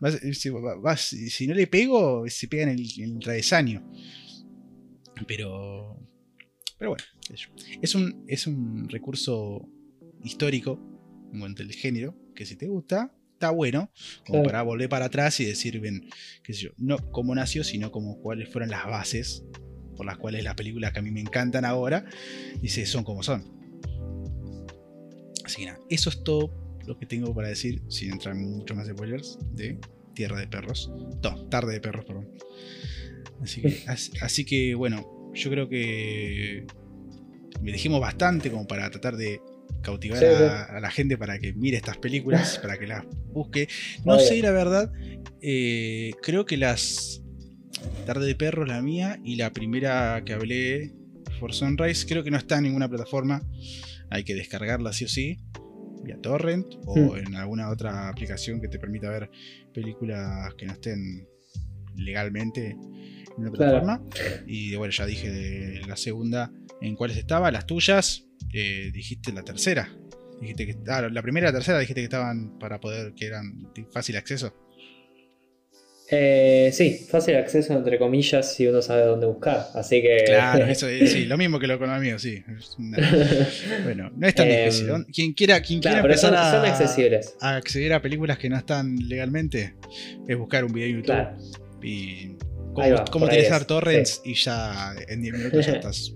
[SPEAKER 1] A- si, no le pego, se pega en el, en el travesaño. Pero. Pero bueno, es un, es un recurso histórico en cuanto al género, que si te gusta, está bueno, como
[SPEAKER 2] Claro.
[SPEAKER 1] para volver para atrás y decir, bien, qué sé yo, no cómo nació, sino como cuáles fueron las bases por las cuales las películas que a mí me encantan ahora, dice, son como son. Así que nada, eso es todo lo que tengo para decir, sin entrar en mucho más spoilers, de Tierra de Perros. No, Tarde de Perros, perdón. Así que, as- así que bueno, yo creo que me dijimos bastante como para tratar de cautivar
[SPEAKER 2] Sí, sí.
[SPEAKER 1] a, a la gente para que mire estas películas, para que las busque. No sé, la verdad, eh, creo que las Tarde de Perros, la mía, y la primera que hablé, For Sunrise, creo que no está en ninguna plataforma. Hay que descargarla sí o sí, vía Torrent o
[SPEAKER 2] Hmm.
[SPEAKER 1] en alguna otra aplicación que te permita ver películas que no estén legalmente en una
[SPEAKER 2] Claro.
[SPEAKER 1] plataforma. Y bueno, ya dije de la segunda en cuáles estaba, las tuyas, eh, dijiste la tercera. Dijiste que ah, la primera y la tercera dijiste que estaban para poder, que eran fácil acceso.
[SPEAKER 2] Eh, sí, fácil acceso entre comillas si uno sabe dónde buscar. Así que.
[SPEAKER 1] Claro, eso es, sí, lo mismo que lo económico, sí. Una- bueno, no es tan
[SPEAKER 2] Em,
[SPEAKER 1] difícil. ¿no? Quien quiera, quien quiera
[SPEAKER 2] claro,
[SPEAKER 1] empezar
[SPEAKER 2] son accesibles.
[SPEAKER 1] a acceder a películas que no están legalmente, es buscar un video en YouTube
[SPEAKER 2] Claro.
[SPEAKER 1] y cómo,
[SPEAKER 2] va,
[SPEAKER 1] utilizar torrents y ya en 10 minutos ya estás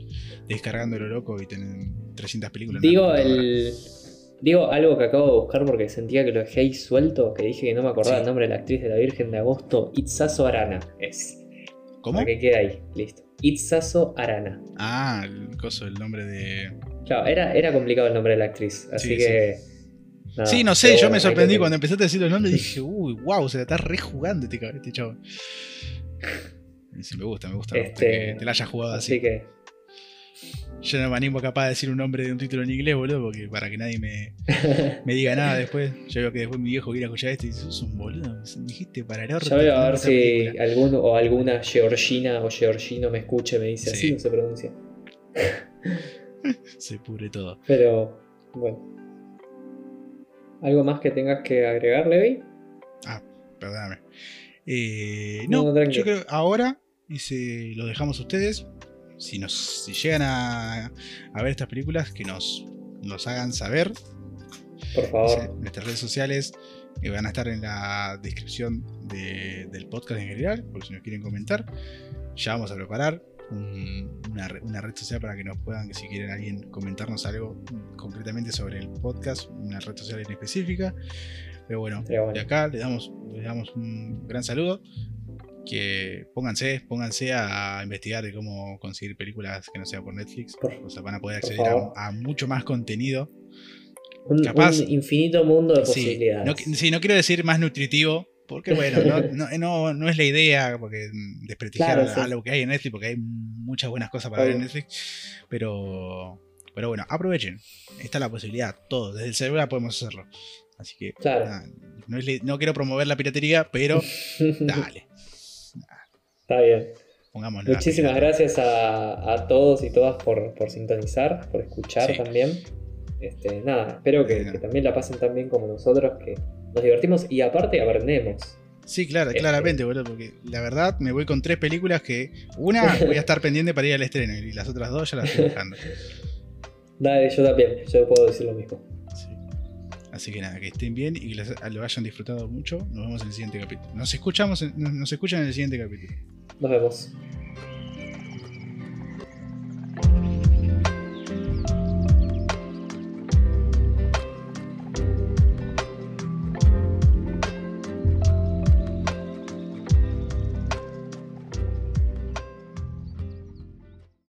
[SPEAKER 1] descargando lo loco y tenés 300 películas.
[SPEAKER 2] Digo el. Digo algo que acabo de buscar porque sentía que lo dejé ahí suelto, que dije que no me acordaba
[SPEAKER 1] Sí.
[SPEAKER 2] el nombre de la actriz de la Virgen de Agosto, Itzazo Arana. Es.
[SPEAKER 1] ¿Cómo?
[SPEAKER 2] Para que quede ahí, listo. Itzazo Arana.
[SPEAKER 1] Ah, el coso, el nombre de.
[SPEAKER 2] Claro, era, era complicado el nombre de la actriz, así
[SPEAKER 1] Sí,
[SPEAKER 2] que.
[SPEAKER 1] sí, no sé, yo
[SPEAKER 2] bueno,
[SPEAKER 1] me sorprendí cuando empezaste a decir los nombres y dije, uy, wow, se la está rejugando este, este chavo. Sí, me gusta, me gusta, me gusta
[SPEAKER 2] Este,
[SPEAKER 1] que te la hayas jugado así.
[SPEAKER 2] Así que.
[SPEAKER 1] Yo no me animo capaz de decir un nombre de un título en inglés, boludo, porque para que nadie me, me diga nada después. Yo veo que después mi viejo a escuchar esto y dice, sos un boludo, me dijiste para el orto.
[SPEAKER 2] Ya veo a ver si
[SPEAKER 1] película".
[SPEAKER 2] algún o alguna georgina o georgino me escucha y me dice
[SPEAKER 1] Sí.
[SPEAKER 2] así no se pronuncia.
[SPEAKER 1] Se pudre todo.
[SPEAKER 2] Pero, bueno. ¿Algo más que tengas que agregar, Levi?
[SPEAKER 1] Perdóname. Eh,
[SPEAKER 2] No,
[SPEAKER 1] no, yo creo que ahora, y si lo dejamos a ustedes, si, nos, si llegan a, a ver estas películas, que nos, nos hagan saber
[SPEAKER 2] Por favor.
[SPEAKER 1] en nuestras redes sociales, que van a estar en la descripción de- del podcast en general, por si nos quieren comentar. Ya vamos a preparar un- una, re- una red social para que nos puedan, si quieren alguien comentarnos algo concretamente sobre el podcast, una red social en específica. Pero bueno, de acá les damos, les damos un gran saludo. Que pónganse, pónganse a investigar de cómo conseguir películas que no sean por Netflix.
[SPEAKER 2] Por-
[SPEAKER 1] o sea, van a poder acceder a, a mucho más contenido.
[SPEAKER 2] Un,
[SPEAKER 1] capaz-
[SPEAKER 2] un infinito mundo de
[SPEAKER 1] Sí,
[SPEAKER 2] posibilidades.
[SPEAKER 1] no, sí, no quiero decir más nutritivo, porque bueno, no, no, no- no es la idea, porque mm, desprestigiar
[SPEAKER 2] Claro,
[SPEAKER 1] a-
[SPEAKER 2] sí.
[SPEAKER 1] a lo que hay en Netflix, porque hay muchas buenas cosas para ver en. Netflix, pero, pero bueno, aprovechen, está la posibilidad, todo, desde el celular podemos hacerlo. Así que
[SPEAKER 2] Claro.
[SPEAKER 1] nada, no, es la- no quiero promover la piratería, pero dale,
[SPEAKER 2] Está bien. Muchísimas gracias a, a todos y todas por, por sintonizar, por escuchar
[SPEAKER 1] Sí.
[SPEAKER 2] también. Este, nada, espero que también la pasen tan bien como nosotros, que nos divertimos y aparte aprendemos.
[SPEAKER 1] Sí, claro,
[SPEAKER 2] Este-
[SPEAKER 1] claramente, boludo, porque la verdad me voy con tres películas que una voy a estar pendiente para ir al estreno y las otras dos ya las estoy buscando.
[SPEAKER 2] Dale, yo también, yo puedo decir lo mismo.
[SPEAKER 1] Sí. Así que nada, que estén bien y que les- lo hayan disfrutado mucho. Nos vemos en el siguiente capítulo. Nos escuchamos, en- nos escuchan en el siguiente capítulo.
[SPEAKER 2] Nos vemos.